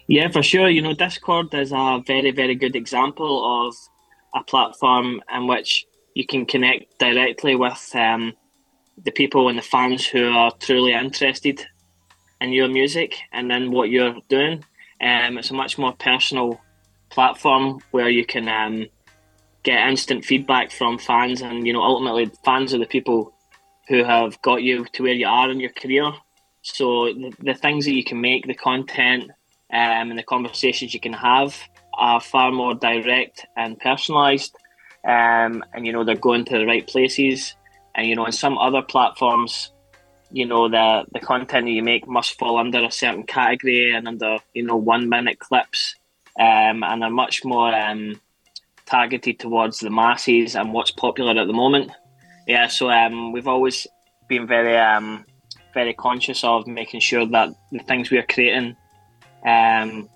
yeah, for sure. You know, Discord is a very, very good example of a platform in which you can connect directly with um, the people and the fans who are truly interested in your music and then what you're doing. Um, it's a much more personal platform where you can um, get instant feedback from fans, and you know ultimately fans are the people who have got you to where you are in your career. So the, the things that you can make, the content, um, and the conversations you can have are far more direct and personalised, um, and you know they're going to the right places. And you know, on some other platforms, you know the the content that you make must fall under a certain category and under you know one minute clips. Um, and are much more um, targeted towards the masses and what's popular at the moment. Yeah so um, we've always been very um, very conscious of making sure that the things we are creating um,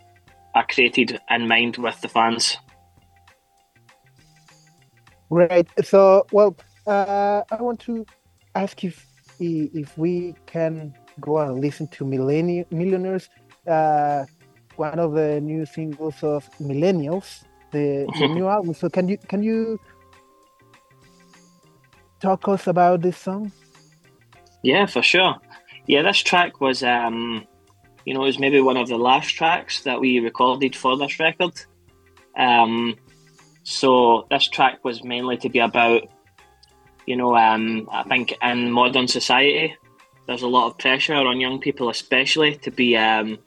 are created in mind with the fans. Right. So well uh, i want to ask you if we can go and listen to Millenni- Millionaires, uh, one of the new singles of Millennials, the, the new album. So can you can you talk us about this song? Yeah, for sure. Yeah, this track was, um, you know, it was maybe one of the last tracks that we recorded for this record. Um, so this track was mainly to be about you know, um, I think in modern society, there's a lot of pressure on young people, especially to be um,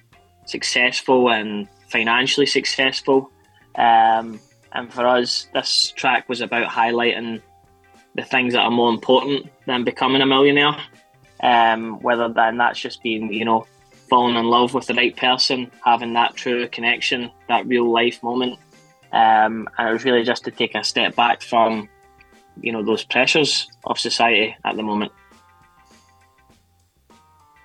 successful and financially successful. Um, and for us, this track was about highlighting the things that are more important than becoming a millionaire. Um, whether then that's just being, you know, falling in love with the right person, having that true connection, that real life moment. Um, and it was really just to take a step back from you know those pressures of society at the moment.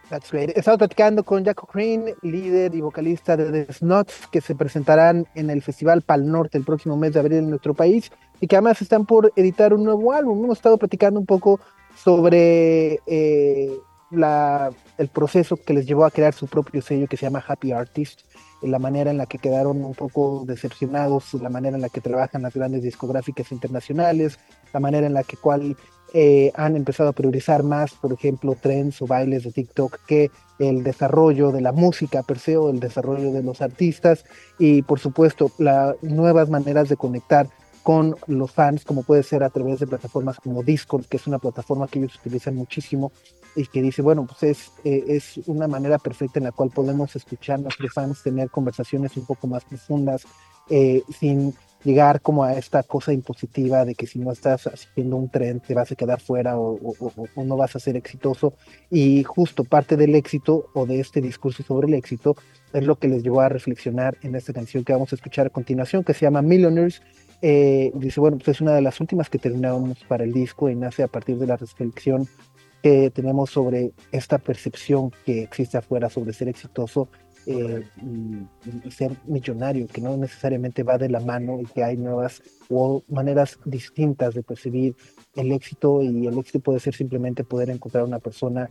That's great. Estamos platicando con Jaco Crane, líder y vocalista de The Snots, que se presentarán en el Festival Pal Norte el próximo mes de abril en nuestro país y que además están por editar un nuevo álbum. Hemos estado platicando un poco sobre eh, la, el proceso que les llevó a crear su propio sello que se llama Happy Artist la manera en la que quedaron un poco decepcionados, la manera en la que trabajan las grandes discográficas internacionales, la manera en la que cual eh, han empezado a priorizar más, por ejemplo, trends o bailes de TikTok que el desarrollo de la música per se o el desarrollo de los artistas y por supuesto las nuevas maneras de conectar con los fans, como puede ser a través de plataformas como Discord, que es una plataforma que ellos utilizan muchísimo y que dice, bueno, pues es, eh, es una manera perfecta en la cual podemos escuchar a nuestros fans, tener conversaciones un poco más profundas, eh, sin llegar como a esta cosa impositiva de que si no estás haciendo un tren te vas a quedar fuera o, o, no vas a ser exitoso. Y justo parte del éxito o de este discurso sobre el éxito es lo que les llevó a reflexionar en esta canción que vamos a escuchar a continuación, que se llama Millionaires. Eh, dice, bueno, pues es una de las últimas que terminamos para el disco y nace a partir de la reflexión que tenemos sobre esta percepción que existe afuera sobre ser exitoso eh, y, ser millonario, que no necesariamente va de la mano y que hay nuevas o maneras distintas de percibir el éxito y el éxito puede ser simplemente poder encontrar una persona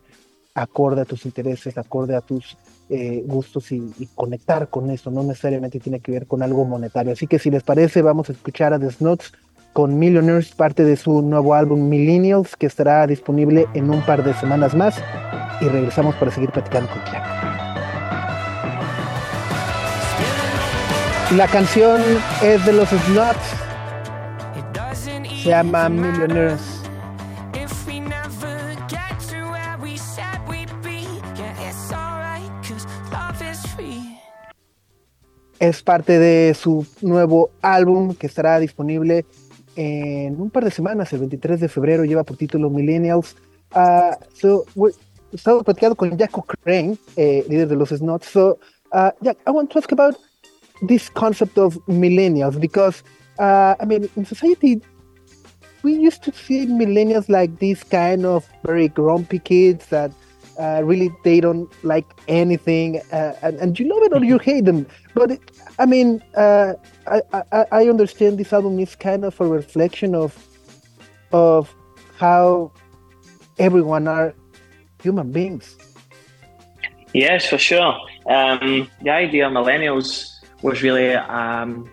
acorde a tus intereses, acorde a tus eh, gustos y, conectar con eso, no necesariamente tiene que ver con algo monetario. Así que si les parece, vamos a escuchar a The Snots con Millionaires, parte de su nuevo álbum Millennials, que estará disponible en un par de semanas más. Y regresamos para seguir platicando con Jack. La canción es de los Sluts. Se llama Millionaires. es parte de su nuevo álbum que estará disponible en un par de semanas, el 23 de febrero, lleva por título Millennials. Uh, so, estamos platicando con Jaco Crane, eh, líder de los Snots. So, uh, Jack, I want to ask about this concept of millennials because, uh, I mean, in society, we used to see millennials like these kind of very grumpy kids that uh, really they don't like anything uh, and, and, you love it or you hate them. But it, i mean uh, I, I, I understand this album is kind of a reflection of of how everyone are human beings. Yes for sure. Um, the idea of millennials was really um,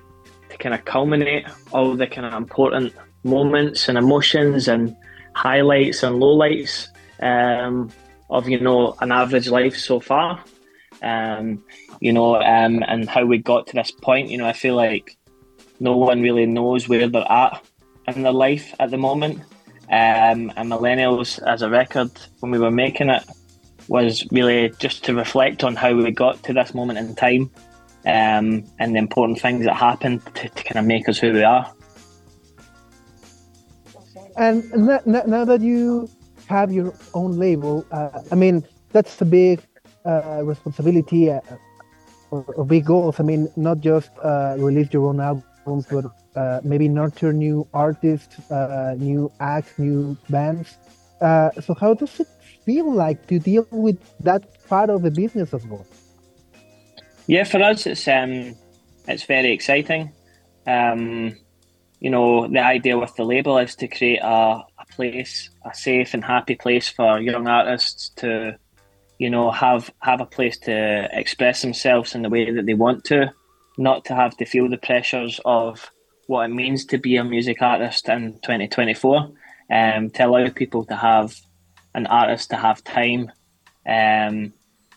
to kind of culminate all the kind of important moments and emotions and highlights and lowlights um, of you know an average life so far. Um, you know, um, and how we got to this point. You know, I feel like no one really knows where they're at in their life at the moment. Um, and Millennials, as a record, when we were making it, was really just to reflect on how we got to this moment in time um, and the important things that happened to, to, kind of make us who we are. And now that you have your own label, uh, I mean, that's a big uh, responsibility uh, or, or, big goals. I mean, not just uh, release your own albums, but uh, maybe nurture new artists, uh, new acts, new bands. so, how does it feel like to deal with that part of the business as well? Yeah, for us, it's um, it's very exciting. Um, you know, the idea with the label is to create a, place, a safe and happy place for young artists to, you know, have have a place to express themselves in the way that they want to, not to have to feel the pressures of what it means to be a music artist in 2024. Um, to allow people to have an artist to have time um,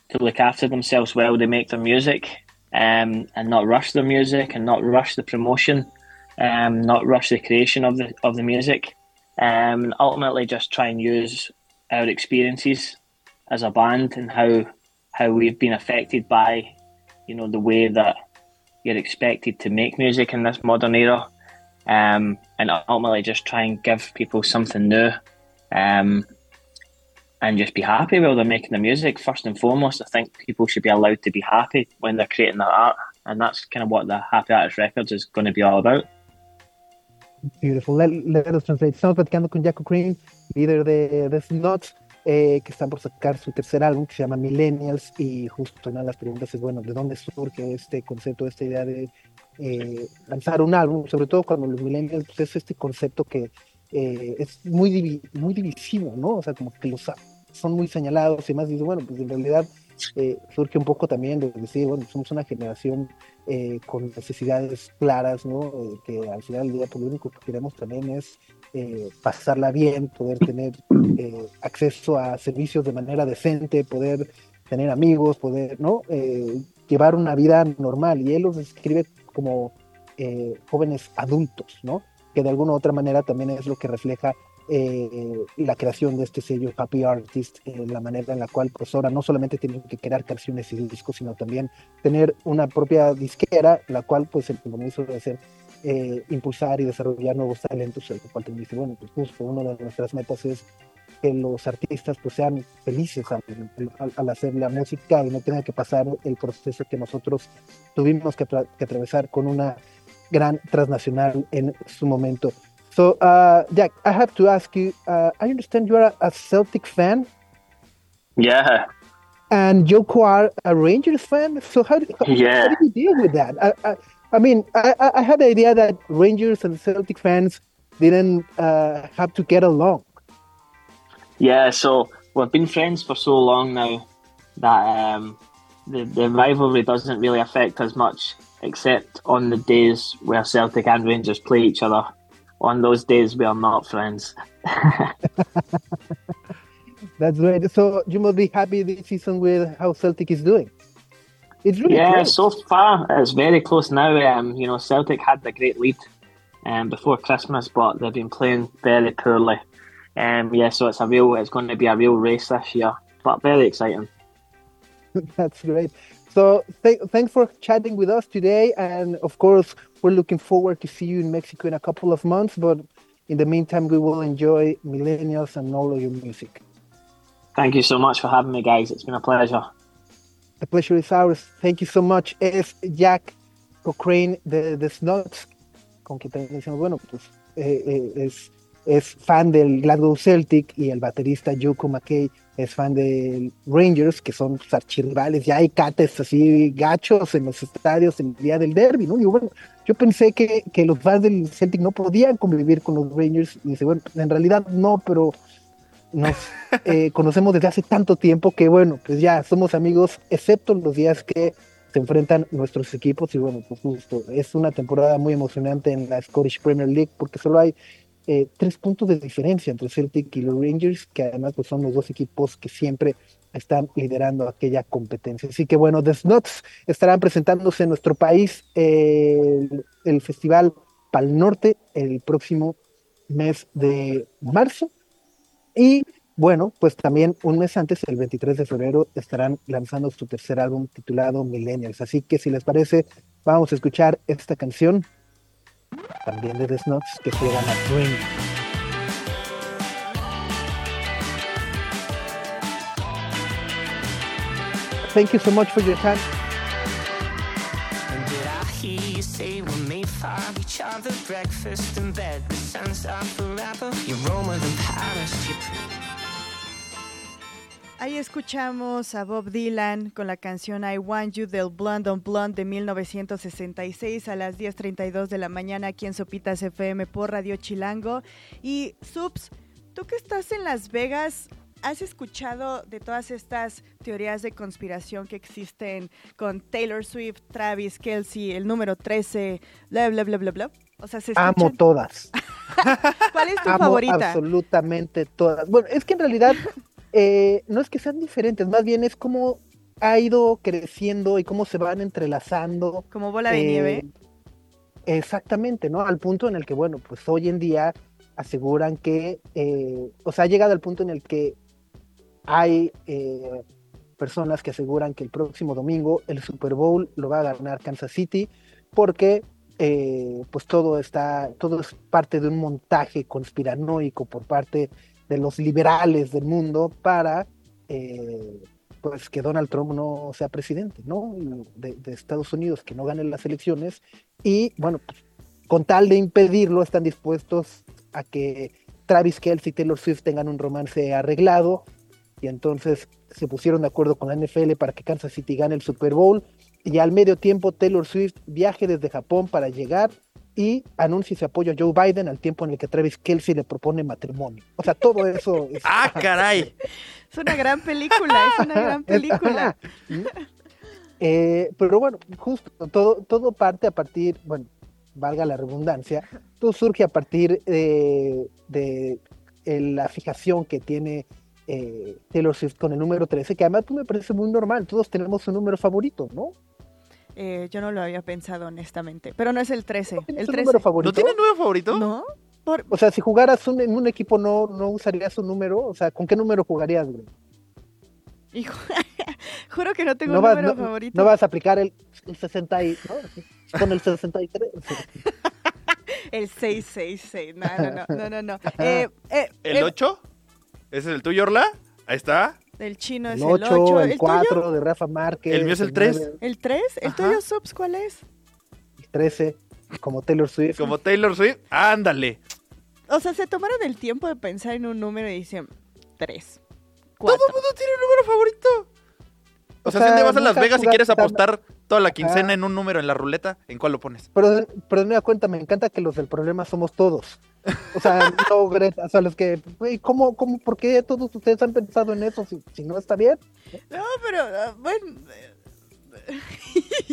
to look after themselves while they make their music um, and not rush their music and not rush the promotion, um, not rush the creation of the of the music um, ultimately just try and use our experiences as a band and how how we've been affected by you know the way that you're expected to make music in this modern era um, and ultimately just try and give people something new um, and just be happy while they're making the music first and foremost I think people should be allowed to be happy when they're creating their art and that's kind of what the Happy Artist Records is going to be all about Beautiful. Let, let us translate. Estamos platicando con Jaco Cream, líder de The Snots, eh, que están por sacar su tercer álbum que se llama Millennials. Y justo una de las preguntas es, bueno, ¿de dónde surge este concepto, esta idea de eh, lanzar un álbum? Sobre todo cuando los Millennials, pues es este concepto que eh, es muy, muy divisivo, ¿no? O sea, como que los son muy señalados y más. Dice, bueno, pues en realidad surge un poco también de decir, bueno, somos una generación eh, con necesidades claras, ¿no? Eh, que al final del día, pues, lo único que queremos también es eh, pasarla bien, poder tener acceso a servicios de manera decente, poder tener amigos, poder, ¿no? llevar una vida normal. Y él los describe como jóvenes adultos, ¿no? Que de alguna u otra manera también es lo que refleja eh, la creación de este sello Happy Artist, eh, la manera en la cual pues ahora no solamente tienen que crear canciones y discos, sino también tener una propia disquera, la cual pues el compromiso de hacer eh, impulsar y desarrollar nuevos talentos, el cual también dice, bueno, pues justo una de nuestras metas es que los artistas pues sean felices al, al, hacer la música y no tengan que pasar el proceso que nosotros tuvimos que, que atravesar con una gran transnacional en su momento. So, uh, Jack, I have to ask you. Uh, I understand you are a Celtic fan. Yeah. And Joko are a Rangers fan. So how, how, yeah. how did you deal with that? I, I, I mean, I, I, had the idea that Rangers and Celtic fans didn't uh, have to get along. Yeah. So we've been friends for so long now that um, the the rivalry doesn't really affect us much, except on the days where Celtic and Rangers play each other on those days we are not friends. That's right. So you must be happy this season with how Celtic is doing. It's really yeah, so far it's very close now. Um, you know, Celtic had the great lead um, before Christmas, but they've been playing very poorly. Um, yeah, so it's a real, it's going to be a real race this year, but very exciting. That's great. So th- thanks for chatting with us today, and of course we're looking forward to see you in Mexico in a couple of months. But in the meantime, we will enjoy Millennials and all of your music. Thank you so much for having me, guys. It's been a pleasure. The pleasure is ours. Thank you so much. Es Jack Cochrane de The Snuts, con quien también decimos, bueno, pues eh, eh, es, es fan del Glasgow Celtic y el baterista Yoko McKay es fan del Rangers, que son pues, archirrivales. Ya hay cates así gachos en los estadios en el día del derby, ¿no? Y bueno, yo pensé que, que los fans del Celtic no podían convivir con los Rangers. Y dice, bueno, en realidad no, pero nos eh, conocemos desde hace tanto tiempo que bueno, pues ya somos amigos, excepto los días que se enfrentan nuestros equipos y bueno, pues justo, es una temporada muy emocionante en la Scottish Premier League porque solo hay eh, tres puntos de diferencia entre Celtic y los Rangers, que además pues, son los dos equipos que siempre están liderando aquella competencia. Así que bueno, The Snuts estarán presentándose en nuestro país el, el Festival Pal Norte el próximo mes de marzo y bueno, pues también un mes antes, el 23 de febrero, estarán lanzando su tercer álbum titulado Millennials. Así que si les parece, vamos a escuchar esta canción, también de The Snuts, que se llama Dream. Thank you so much for your time. You say we may find each other breakfast in bed? The sun's up forever. You're Roma than Paris. You Ahí escuchamos a Bob Dylan con la canción I Want You del Blonde on Blonde de 1966 a las 10.32 de la mañana aquí en Sopitas FM por Radio Chilango. Y Subs, tú que estás en Las Vegas, ¿has escuchado de todas estas teorías de conspiración que existen con Taylor Swift, Travis, Kelsey, el número 13, bla, bla, bla, bla, bla? O sea, se Amo todas. ¿Cuál es tu Amo favorita? absolutamente todas. Bueno, es que en realidad eh, no es que sean diferentes, más bien es como ha ido creciendo y cómo se van entrelazando. Como bola de eh, nieve. Exactamente, ¿no? Al punto en el que, bueno, pues hoy en día aseguran que, eh, o sea, ha llegado al punto en el que hay eh, personas que aseguran que el próximo domingo el Super Bowl lo va a ganar Kansas City porque eh, pues todo está, todo es parte de un montaje conspiranoico por parte de los liberales del mundo para eh, pues que Donald Trump no sea presidente, ¿no? De, Estados Unidos, que no gane las elecciones y bueno, con tal de impedirlo están dispuestos a que Travis Kelce y Taylor Swift tengan un romance arreglado y entonces se pusieron de acuerdo con la NFL para que Kansas City gane el Super Bowl y al medio tiempo Taylor Swift viaje desde Japón para llegar y anuncie su apoyo a Joe Biden al tiempo en el que Travis Kelsey le propone matrimonio. O sea, todo eso es... ¡Ah, caray! Es una gran película, es una gran película. Eh, pero bueno, justo todo, todo parte a partir, bueno, valga la redundancia, todo surge a partir de, de, eh, la fijación que tiene eh, Taylor Swift con el número 13, que además tú me parece muy normal, todos tenemos un número favorito, ¿no? Eh, yo no lo había pensado honestamente, pero no es el 13. ¿Tienes El un 13. número favorito? ¿No tiene número favorito? ¿No? Por- O sea, si jugaras un- en un equipo, no, ¿no usarías un número? O sea, ¿con qué número jugarías, güey? Hijo, juro que no tengo No un vas, número no, favorito. no vas a aplicar el, el 60 y, ¿no? Con el 63. El 666. No, no, no, no, no. no. Eh, eh, ¿El eh, 8? ¿Ese es el tuyo, Orla? Ahí está. El chino es El el 8, 8. el ¿El 4 tuyo? de Rafa Márquez. El mío es el 3. 9, ¿El 3? ¿El Ajá. tuyo, Subs, cuál es? el 13, como Taylor Swift. Como Taylor Swift. Ándale. O sea, se tomaron el tiempo de pensar en un número y dicen 3. Todo el mundo tiene un número favorito. O, sea, si día vas a Las Vegas y quieres apostar toda la Ajá. quincena en un número en la ruleta, ¿en cuál lo pones? Pero, pero de nueva cuenta, me encanta que los del problema somos todos. O sea, no, Greta, o sea, los que, güey, ¿cómo, cómo, por qué todos ustedes han pensado en eso si, si no está bien? No, pero ah, bueno,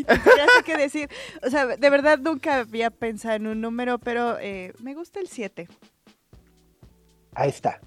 ya sé qué decir. O sea, de verdad nunca había pensado en un número, pero eh, me gusta el 7. Ahí está.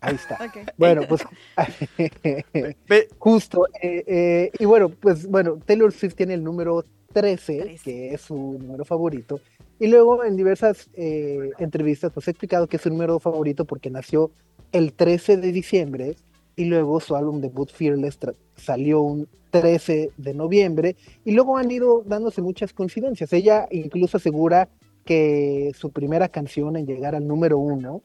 Ahí está. Bueno, pues justo. eh, eh, y bueno, pues bueno, Taylor Swift tiene el número 13, 13. que es su número favorito. Y luego en diversas eh, entrevistas, pues he explicado que es su número favorito porque nació el 13 de diciembre y luego su álbum debut Fearless salió un 13 de noviembre y luego han ido dándose muchas coincidencias. Ella incluso asegura que su primera canción en llegar al número uno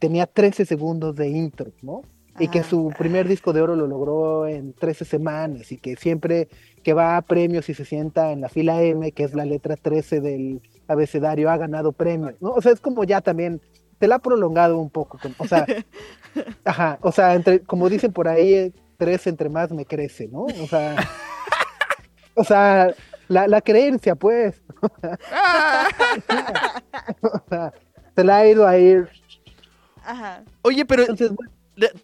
tenía 13 segundos de intro, ¿no? Y que Ah. su primer disco de oro lo logró en 13 semanas y que siempre que va a premios y se sienta en la fila M, que es la letra 13 del abecedario, ha ganado premios, ¿no? O sea, es como ya también, te la ha prolongado un poco, o sea, ajá, o sea, entre, como dicen por ahí, 13 entre más me crece, ¿no? O sea, o sea, la, la creencia, pues, o sea, se la ha ido a ir. Ajá. Oye, pero Entonces, bueno,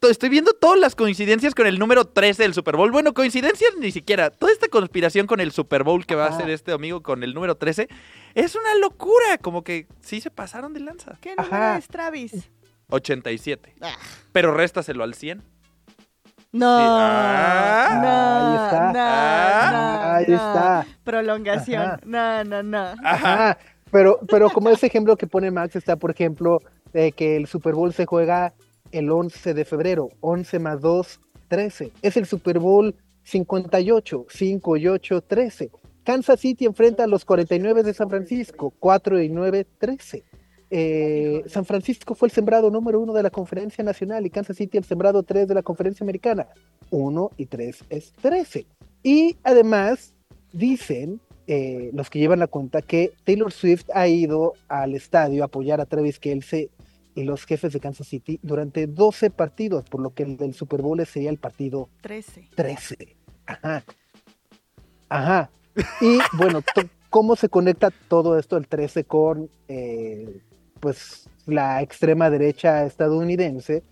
estoy viendo todas las coincidencias con el número 13 del Super Bowl. Bueno, coincidencias ni siquiera. Toda esta conspiración con el Super Bowl que va a hacer este amigo con el número 13 es una locura. Como que sí se pasaron de lanza. ¿Qué número Ajá. es Travis? 87. Ah. Pero réstaselo al 100. No, Ah. no, Ahí está. no, Ah. no, ahí no. está. Prolongación. Ajá. No, no, no. Ajá. Ajá, pero, pero como ese ejemplo que pone Max está, por ejemplo, de que el Super Bowl se juega el 11 de febrero, 11 más 2, 13. Es el Super Bowl 58, 5 y 8, 13. Kansas City enfrenta a los 49 de San Francisco, 4 y 9, 13. Eh, San Francisco fue el sembrado número uno de la conferencia nacional y Kansas City el sembrado 3 de la conferencia americana. 1 y 3 es 13. Y además dicen eh, los que llevan la cuenta que Taylor Swift ha ido al estadio a apoyar a Travis Kelce y los jefes de Kansas City durante 12 partidos, por lo que el del Super Bowl sería el partido 13. 13. Ajá. Ajá. Y bueno, ¿cómo se conecta todo esto el 13 con eh, pues la extrema derecha estadounidense?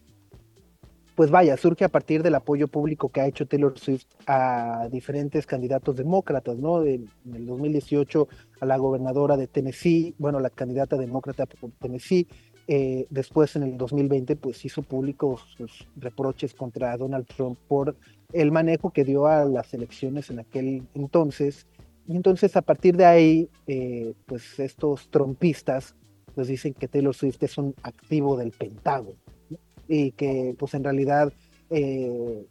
Pues vaya, surge a partir del apoyo público que ha hecho Taylor Swift a diferentes candidatos demócratas, ¿no? En, en el 2018 a la gobernadora de Tennessee, bueno, la candidata demócrata por Tennessee, eh, después en el 2020 pues hizo públicos sus reproches contra Donald Trump por el manejo que dio a las elecciones en aquel entonces. Y entonces a partir de ahí, eh, pues estos trompistas pues dicen que Taylor Swift es un activo del Pentágono ¿no? y que pues en realidad eh,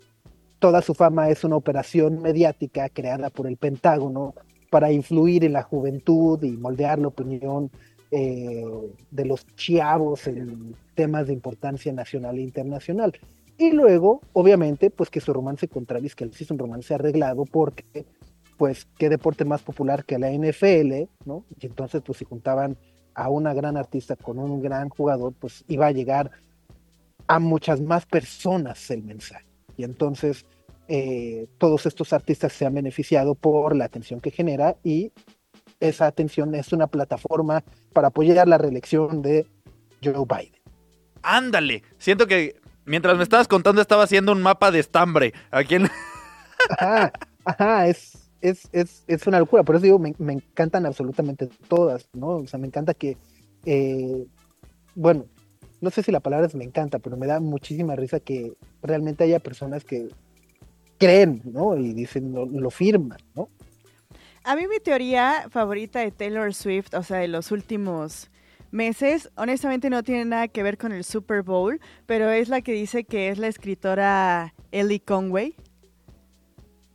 toda su fama es una operación mediática creada por el Pentágono para influir en la juventud y moldear la opinión eh, de los chavos en temas de importancia nacional e internacional. Y luego, obviamente, pues que su romance con Travis Kelce es un romance arreglado porque, pues, qué deporte más popular que la NFL, ¿no? Y entonces, pues, si juntaban a una gran artista con un gran jugador, pues iba a llegar a muchas más personas el mensaje. Y entonces, eh, todos estos artistas se han beneficiado por la atención que genera y esa atención es una plataforma para apoyar la reelección de Joe Biden. Ándale. Siento que mientras me estabas contando estaba haciendo un mapa de estambre. En... Ajá, ajá, es, es, es, es una locura. Por eso digo, me, me encantan absolutamente todas, ¿no? O sea, me encanta que, eh, bueno, no sé si la palabra es me encanta, pero me da muchísima risa que realmente haya personas que creen, ¿no? Y dicen, lo, lo firman, ¿no? A mí mi teoría favorita de Taylor Swift, o sea, de los últimos meses, honestamente no tiene nada que ver con el Super Bowl, pero es la que dice que es la escritora Ellie Conway,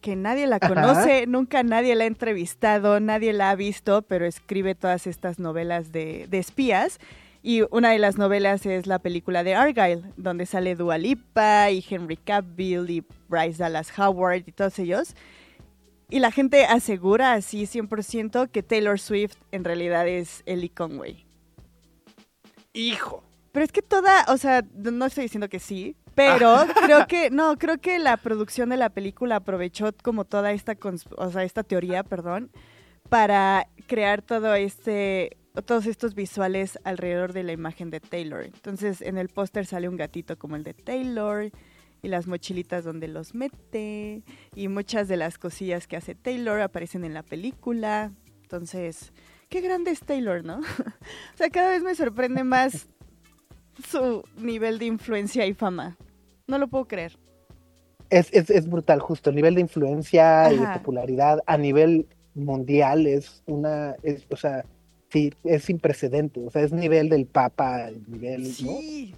que nadie la Ajá. conoce, nunca nadie la ha entrevistado, nadie la ha visto, pero escribe todas estas novelas de, de espías. Y una de las novelas es la película de Argyle, donde sale Dua Lipa y Henry Cavill y Bryce Dallas Howard y todos ellos. Y la gente asegura así 100% que Taylor Swift en realidad es Ellie Conway. Hijo. Pero es que toda, o sea, no estoy diciendo que sí, pero creo que, no, creo que la producción de la película aprovechó como toda esta, o sea, esta teoría, perdón, para crear todo este, todos estos visuales alrededor de la imagen de Taylor. Entonces, en el póster sale un gatito como el de Taylor y las mochilitas donde los mete y muchas de las cosillas que hace Taylor aparecen en la película. Entonces, qué grande es Taylor, ¿no? o sea, cada vez me sorprende más su nivel de influencia y fama. No lo puedo creer. Es, es, es brutal, justo. El nivel de influencia y de popularidad a nivel mundial es una. Es, o sea, sí, es sin precedente. O sea, es nivel del Papa, el nivel. ¿no? Sí.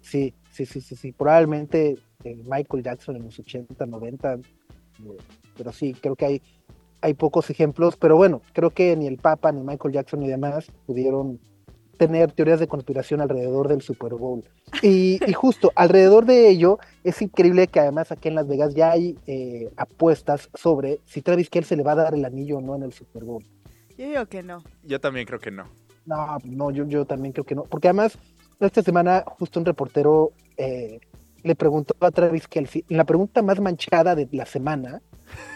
sí, sí, sí, sí, sí. Probablemente eh, Michael Jackson en los 80, 90. eh, pero sí, creo que hay, hay pocos ejemplos. Pero bueno, creo que ni el Papa, ni Michael Jackson, ni demás pudieron tener teorías de conspiración alrededor del Super Bowl. Y, y justo alrededor de ello, es increíble que además aquí en Las Vegas ya hay eh, apuestas sobre si Travis Kelce le va a dar el anillo o no en el Super Bowl. Yo digo que no. Yo también creo que no. No, no, yo, yo también creo que no. Porque además, esta semana justo un reportero eh, le preguntó a Travis Kelce, en la pregunta más manchada de la semana,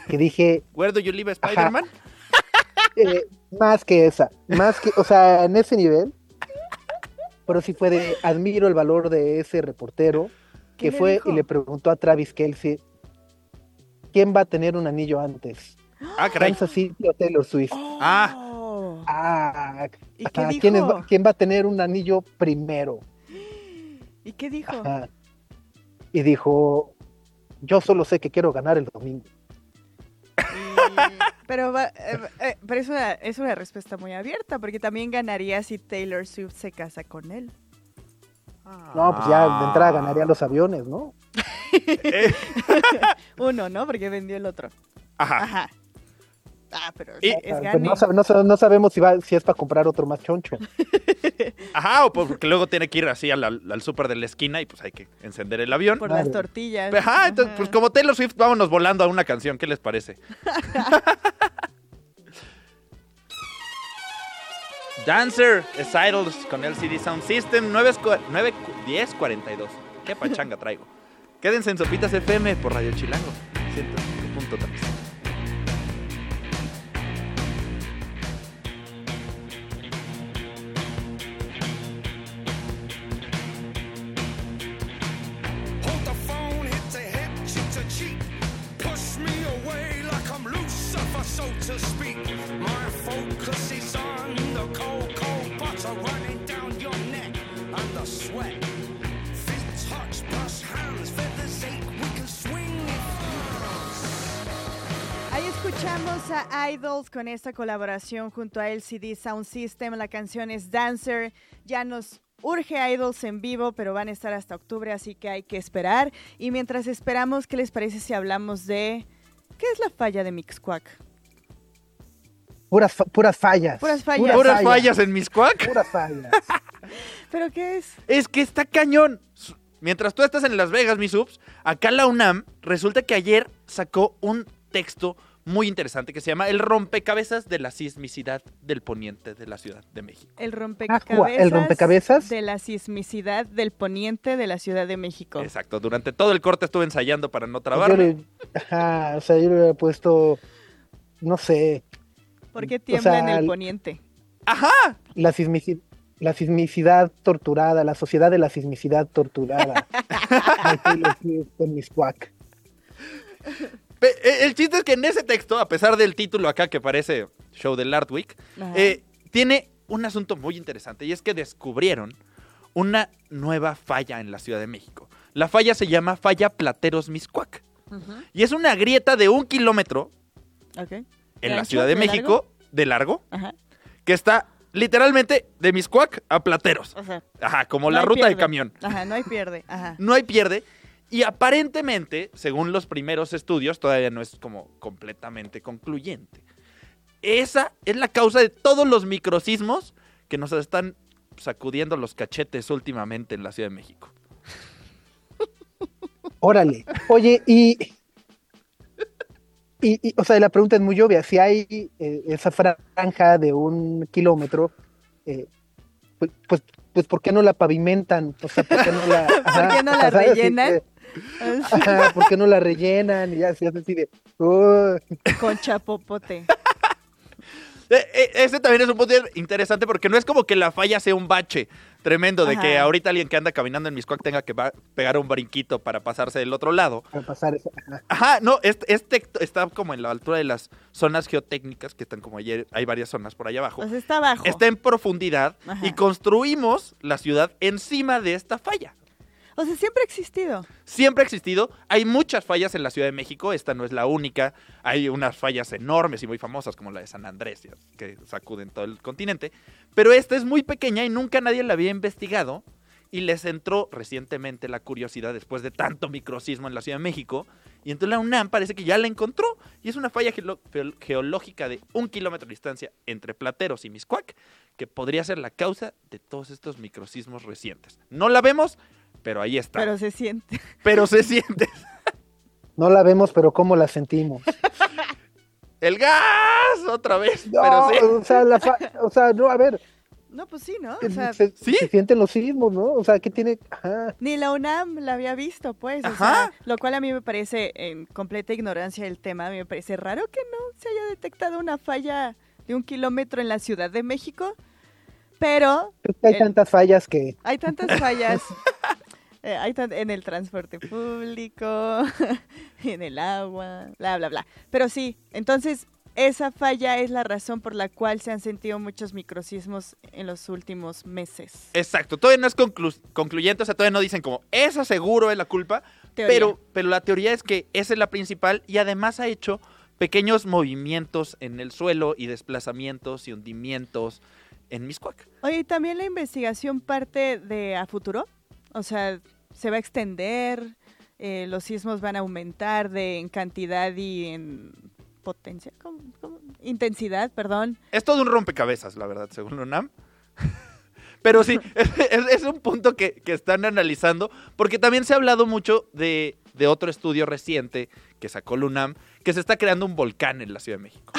que dije, Where do you live, Spider-Man? eh, más que esa, más que, o sea, en ese nivel, pero sí fue de, admiro el valor de ese reportero, ¿Qué que fue dijo? y le preguntó a Travis Kelce, ¿quién va a tener un anillo antes? Ah, caray. ¿Kansas City o Taylor Swift? Oh. Ah, ¿Y qué dijo? ¿quién, es- quién va a tener un anillo primero? ¿Y qué dijo? Ajá. Y dijo, yo solo sé que quiero ganar el domingo. Pero, va- eh, eh, pero es, una, es una respuesta muy abierta, porque también ganaría si Taylor Swift se casa con él. No, pues ya de entrada ganaría los aviones, ¿no? Eh, Uno, ¿no? Porque vendió el otro. ajá. Ajá. Ah, pero Y- es gane. no, sab- no sab- no sabemos si, va, si es para comprar otro más choncho. Ajá, o porque luego tiene que ir así al, al, súper de la esquina y pues hay que encender el avión. Por las tortillas. Ajá, entonces, pues como Taylor Swift, vámonos volando a una canción, ¿qué les parece? Dancer es Idols con LCD Sound System 9, 9 10 42. Qué pachanga traigo. Quédense en Sopitas FM por Radio Chilango 105.3. escuchamos a Idols con esta colaboración junto a LCD Sound System. La canción es Dancer. Ya nos urge Idols en vivo, pero van a estar hasta octubre, así que hay que esperar. Y mientras esperamos, ¿qué les parece si hablamos de qué es la falla de Mixquack? Puras, fa- puras fallas. Puras fallas. Puras fallas en mis cuac. Puras fallas. ¿Pero qué es? Es que está cañón. Mientras tú estás en Las Vegas, mis subs, acá la UNAM resulta que ayer sacó un texto muy interesante que se llama El rompecabezas de la sismicidad del poniente de la Ciudad de México. El Ah, rompecabezas, ¿el rompecabezas? de la sismicidad del poniente de la Ciudad de México. Exacto, durante todo el corte estuve ensayando para no Yo trabar. le, ajá, o sea, yo le hubiera puesto, no sé, ¿Por qué tiembla en sea, el el- poniente? Ajá, la sismicidad. La sismicidad torturada, la sociedad de la sismicidad torturada. En mis cuac. Eh, El chiste es que en ese texto, a pesar del título acá que parece Show del Art Week, eh, tiene un asunto muy interesante y es que descubrieron una nueva falla en la Ciudad de México. La falla se llama Falla Plateros Miscuac y es una grieta de un kilómetro en ¿De la? Ciudad de, ¿De México de largo Ajá. que está literalmente de Miscuac a Plateros. O sea, Ajá, como no la ruta de pierde. camión. Ajá, no hay pierde. Ajá. No hay pierde. Y aparentemente, según los primeros estudios, todavía no es como completamente concluyente. Esa es la causa de todos los microsismos que nos están sacudiendo los cachetes últimamente en la Ciudad de México. Órale. Oye, y, y, y, o sea, la pregunta es muy obvia. Si hay eh, esa franja de un kilómetro, eh, pues, pues, pues, ¿por qué no la pavimentan? O sea, ¿por qué no la, ajá, qué no la rellenan? Ajá, ¿Por qué no la rellenan? Y ya se hace así de, "Uh". Con chapopote. Eh, eh, Ese también es un punto interesante porque no es como que la falla sea un bache. tremendo de que ahorita alguien que anda caminando en Miscuac tenga que pegar un brinquito para pasarse del otro lado. Para pasar esa- ajá. Ajá, no, este, este está como en la altura de las zonas geotécnicas, que están como ayer, hay varias zonas por allá abajo. Pues está abajo. Está en profundidad Ajá. y construimos la ciudad encima de esta falla. O sea, siempre ha existido. Siempre ha existido, hay muchas fallas en la Ciudad de México, esta no es la única, hay unas fallas enormes y muy famosas como la de San Andrés, que sacuden todo el continente, pero esta es muy pequeña y nunca nadie la había investigado. Y les entró recientemente la curiosidad después de tanto microcismo en la Ciudad de México. Y entonces la UNAM parece que ya la encontró. Y es una falla geológica de un kilómetro de distancia entre Plateros y Miscuac que podría ser la causa de todos estos microcismos recientes. No la vemos, pero ahí está Pero se siente. pero se siente. No la vemos, pero cómo la sentimos. ¡El gas! Otra vez. No, pero sí. o sea, la fa- o sea, no, a ver, No, pues sí, ¿no? O sea, se, ¿sí? se sienten los sismos, ¿no? O sea, ¿qué tiene? Ajá. ni la UNAM la había visto, pues. O Ajá. sea, lo cual a mí me parece, en completa ignorancia del tema, a mí me parece raro que no se haya detectado una falla de un kilómetro en la Ciudad de México. Pero Es que hay El- tantas fallas que hay tantas fallas. eh, hay tan- en el transporte público, en el agua, bla, bla, bla. Pero sí, entonces esa falla es la razón por la cual se han sentido muchos microsismos en los últimos meses. Exacto. Todavía no es conclu- concluyente, o sea, todavía no dicen como, esa seguro es la culpa, Teoría. pero, pero la teoría es que esa es la principal y además ha hecho pequeños movimientos en el suelo y desplazamientos y hundimientos en Miscuac. Oye, ¿y también la investigación parte de a futuro? O sea, ¿se va a extender? Eh, ¿Los sismos van a aumentar de en cantidad y en potencia? ¿Cómo- cómo? Intensidad, perdón. Es todo un rompecabezas, la verdad, según UNAM. Pero sí, es, es un punto que, que están analizando, porque también se ha hablado mucho de, de otro estudio reciente que sacó la UNAM, que se está creando un volcán en la Ciudad de México.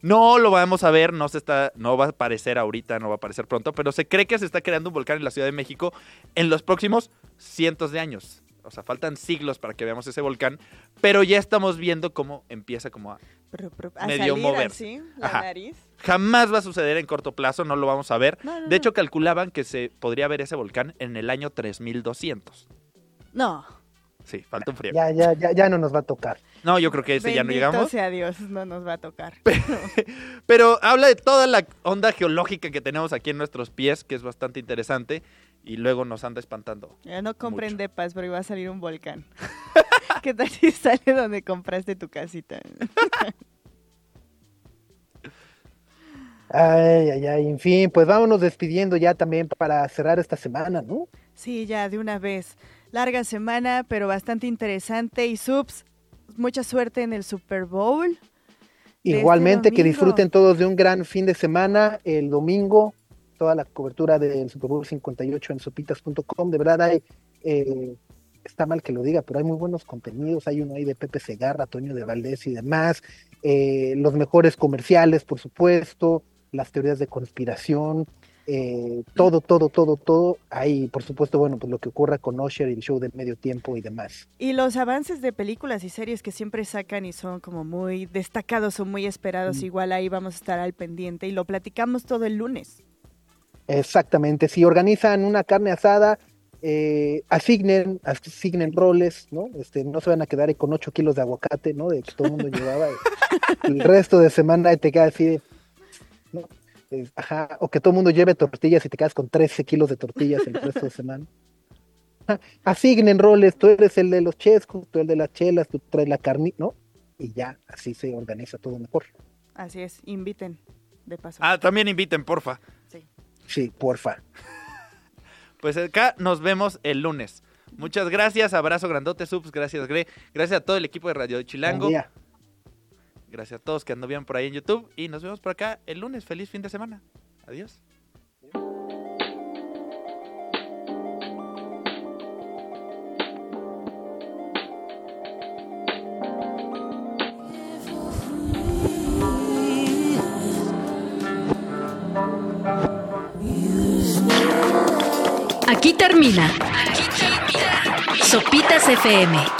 ¡Ah, su- No lo vamos a ver, no se está, no va a aparecer ahorita, no va a aparecer pronto, pero se cree que se está creando un volcán en la Ciudad de México en los próximos cientos de años. O sea, faltan siglos para que veamos ese volcán, pero ya estamos viendo cómo empieza como a... Pero- pero- a Medio salir moverse. así, la Ajá. nariz. Jamás va a suceder en corto plazo, no lo vamos a ver. No, no, De no. hecho, calculaban que se podría ver ese volcán en el año 3200. No. Sí, falta un frío. ya, ya, ya, ya no nos va a tocar. No, yo creo que ese ya no llegamos. sea Dios, no nos va a tocar. Pero habla de toda la onda geológica que tenemos aquí en nuestros pies, que es bastante interesante, y luego nos anda espantando. Ya no compren depas, pero iba a salir un volcán. ¿Qué tal si sale donde compraste tu casita? Ay, ay, ay, en fin, pues vámonos despidiendo ya también para cerrar esta semana, ¿no? Sí, ya de una vez. Larga semana, pero bastante interesante. Y subs, mucha suerte en el Super Bowl. De Igualmente, este que disfruten todos de un gran fin de semana. El domingo, toda la cobertura del Super Bowl 58 en sopitas.com. De verdad, hay, eh, está mal que lo diga, pero hay muy buenos contenidos. Hay uno ahí de Pepe Segarra, Toño de Valdés y demás. Eh, los mejores comerciales, por supuesto. Las teorías de conspiración. Eh, todo, todo, todo, todo. Ahí, por supuesto, bueno, pues lo que ocurra con Usher y el show del medio tiempo y demás. Y los avances de películas y series que siempre sacan y son como muy destacados o muy esperados, Mm. igual ahí vamos a estar al pendiente y lo platicamos todo el lunes. Exactamente, si organizan una carne asada, eh, asignen, asignen roles, ¿no? Este, no se van a quedar ahí con 8 kilos de aguacate, ¿no? De que todo el mundo llevaba. el resto de semana te quedas así de, ajá, o que todo el mundo lleve tortillas y te quedas con 13 kilos de tortillas el resto de semana. Asignen roles, tú eres el de los chescos, tú el de las chelas, tú traes la carne, ¿no? Y ya, así se organiza todo mejor. Así es, inviten de paso. Ah, también inviten, porfa. Sí. Sí, porfa. Pues acá nos vemos el lunes. Muchas gracias, abrazo grandote, subs, gracias Gre, gracias a todo el equipo de Radio Chilango, Buen día. Gracias a todos que anduvieron por ahí en YouTube y nos vemos por acá el lunes. Feliz fin de semana. Adiós. Aquí termina. Sopitas FM.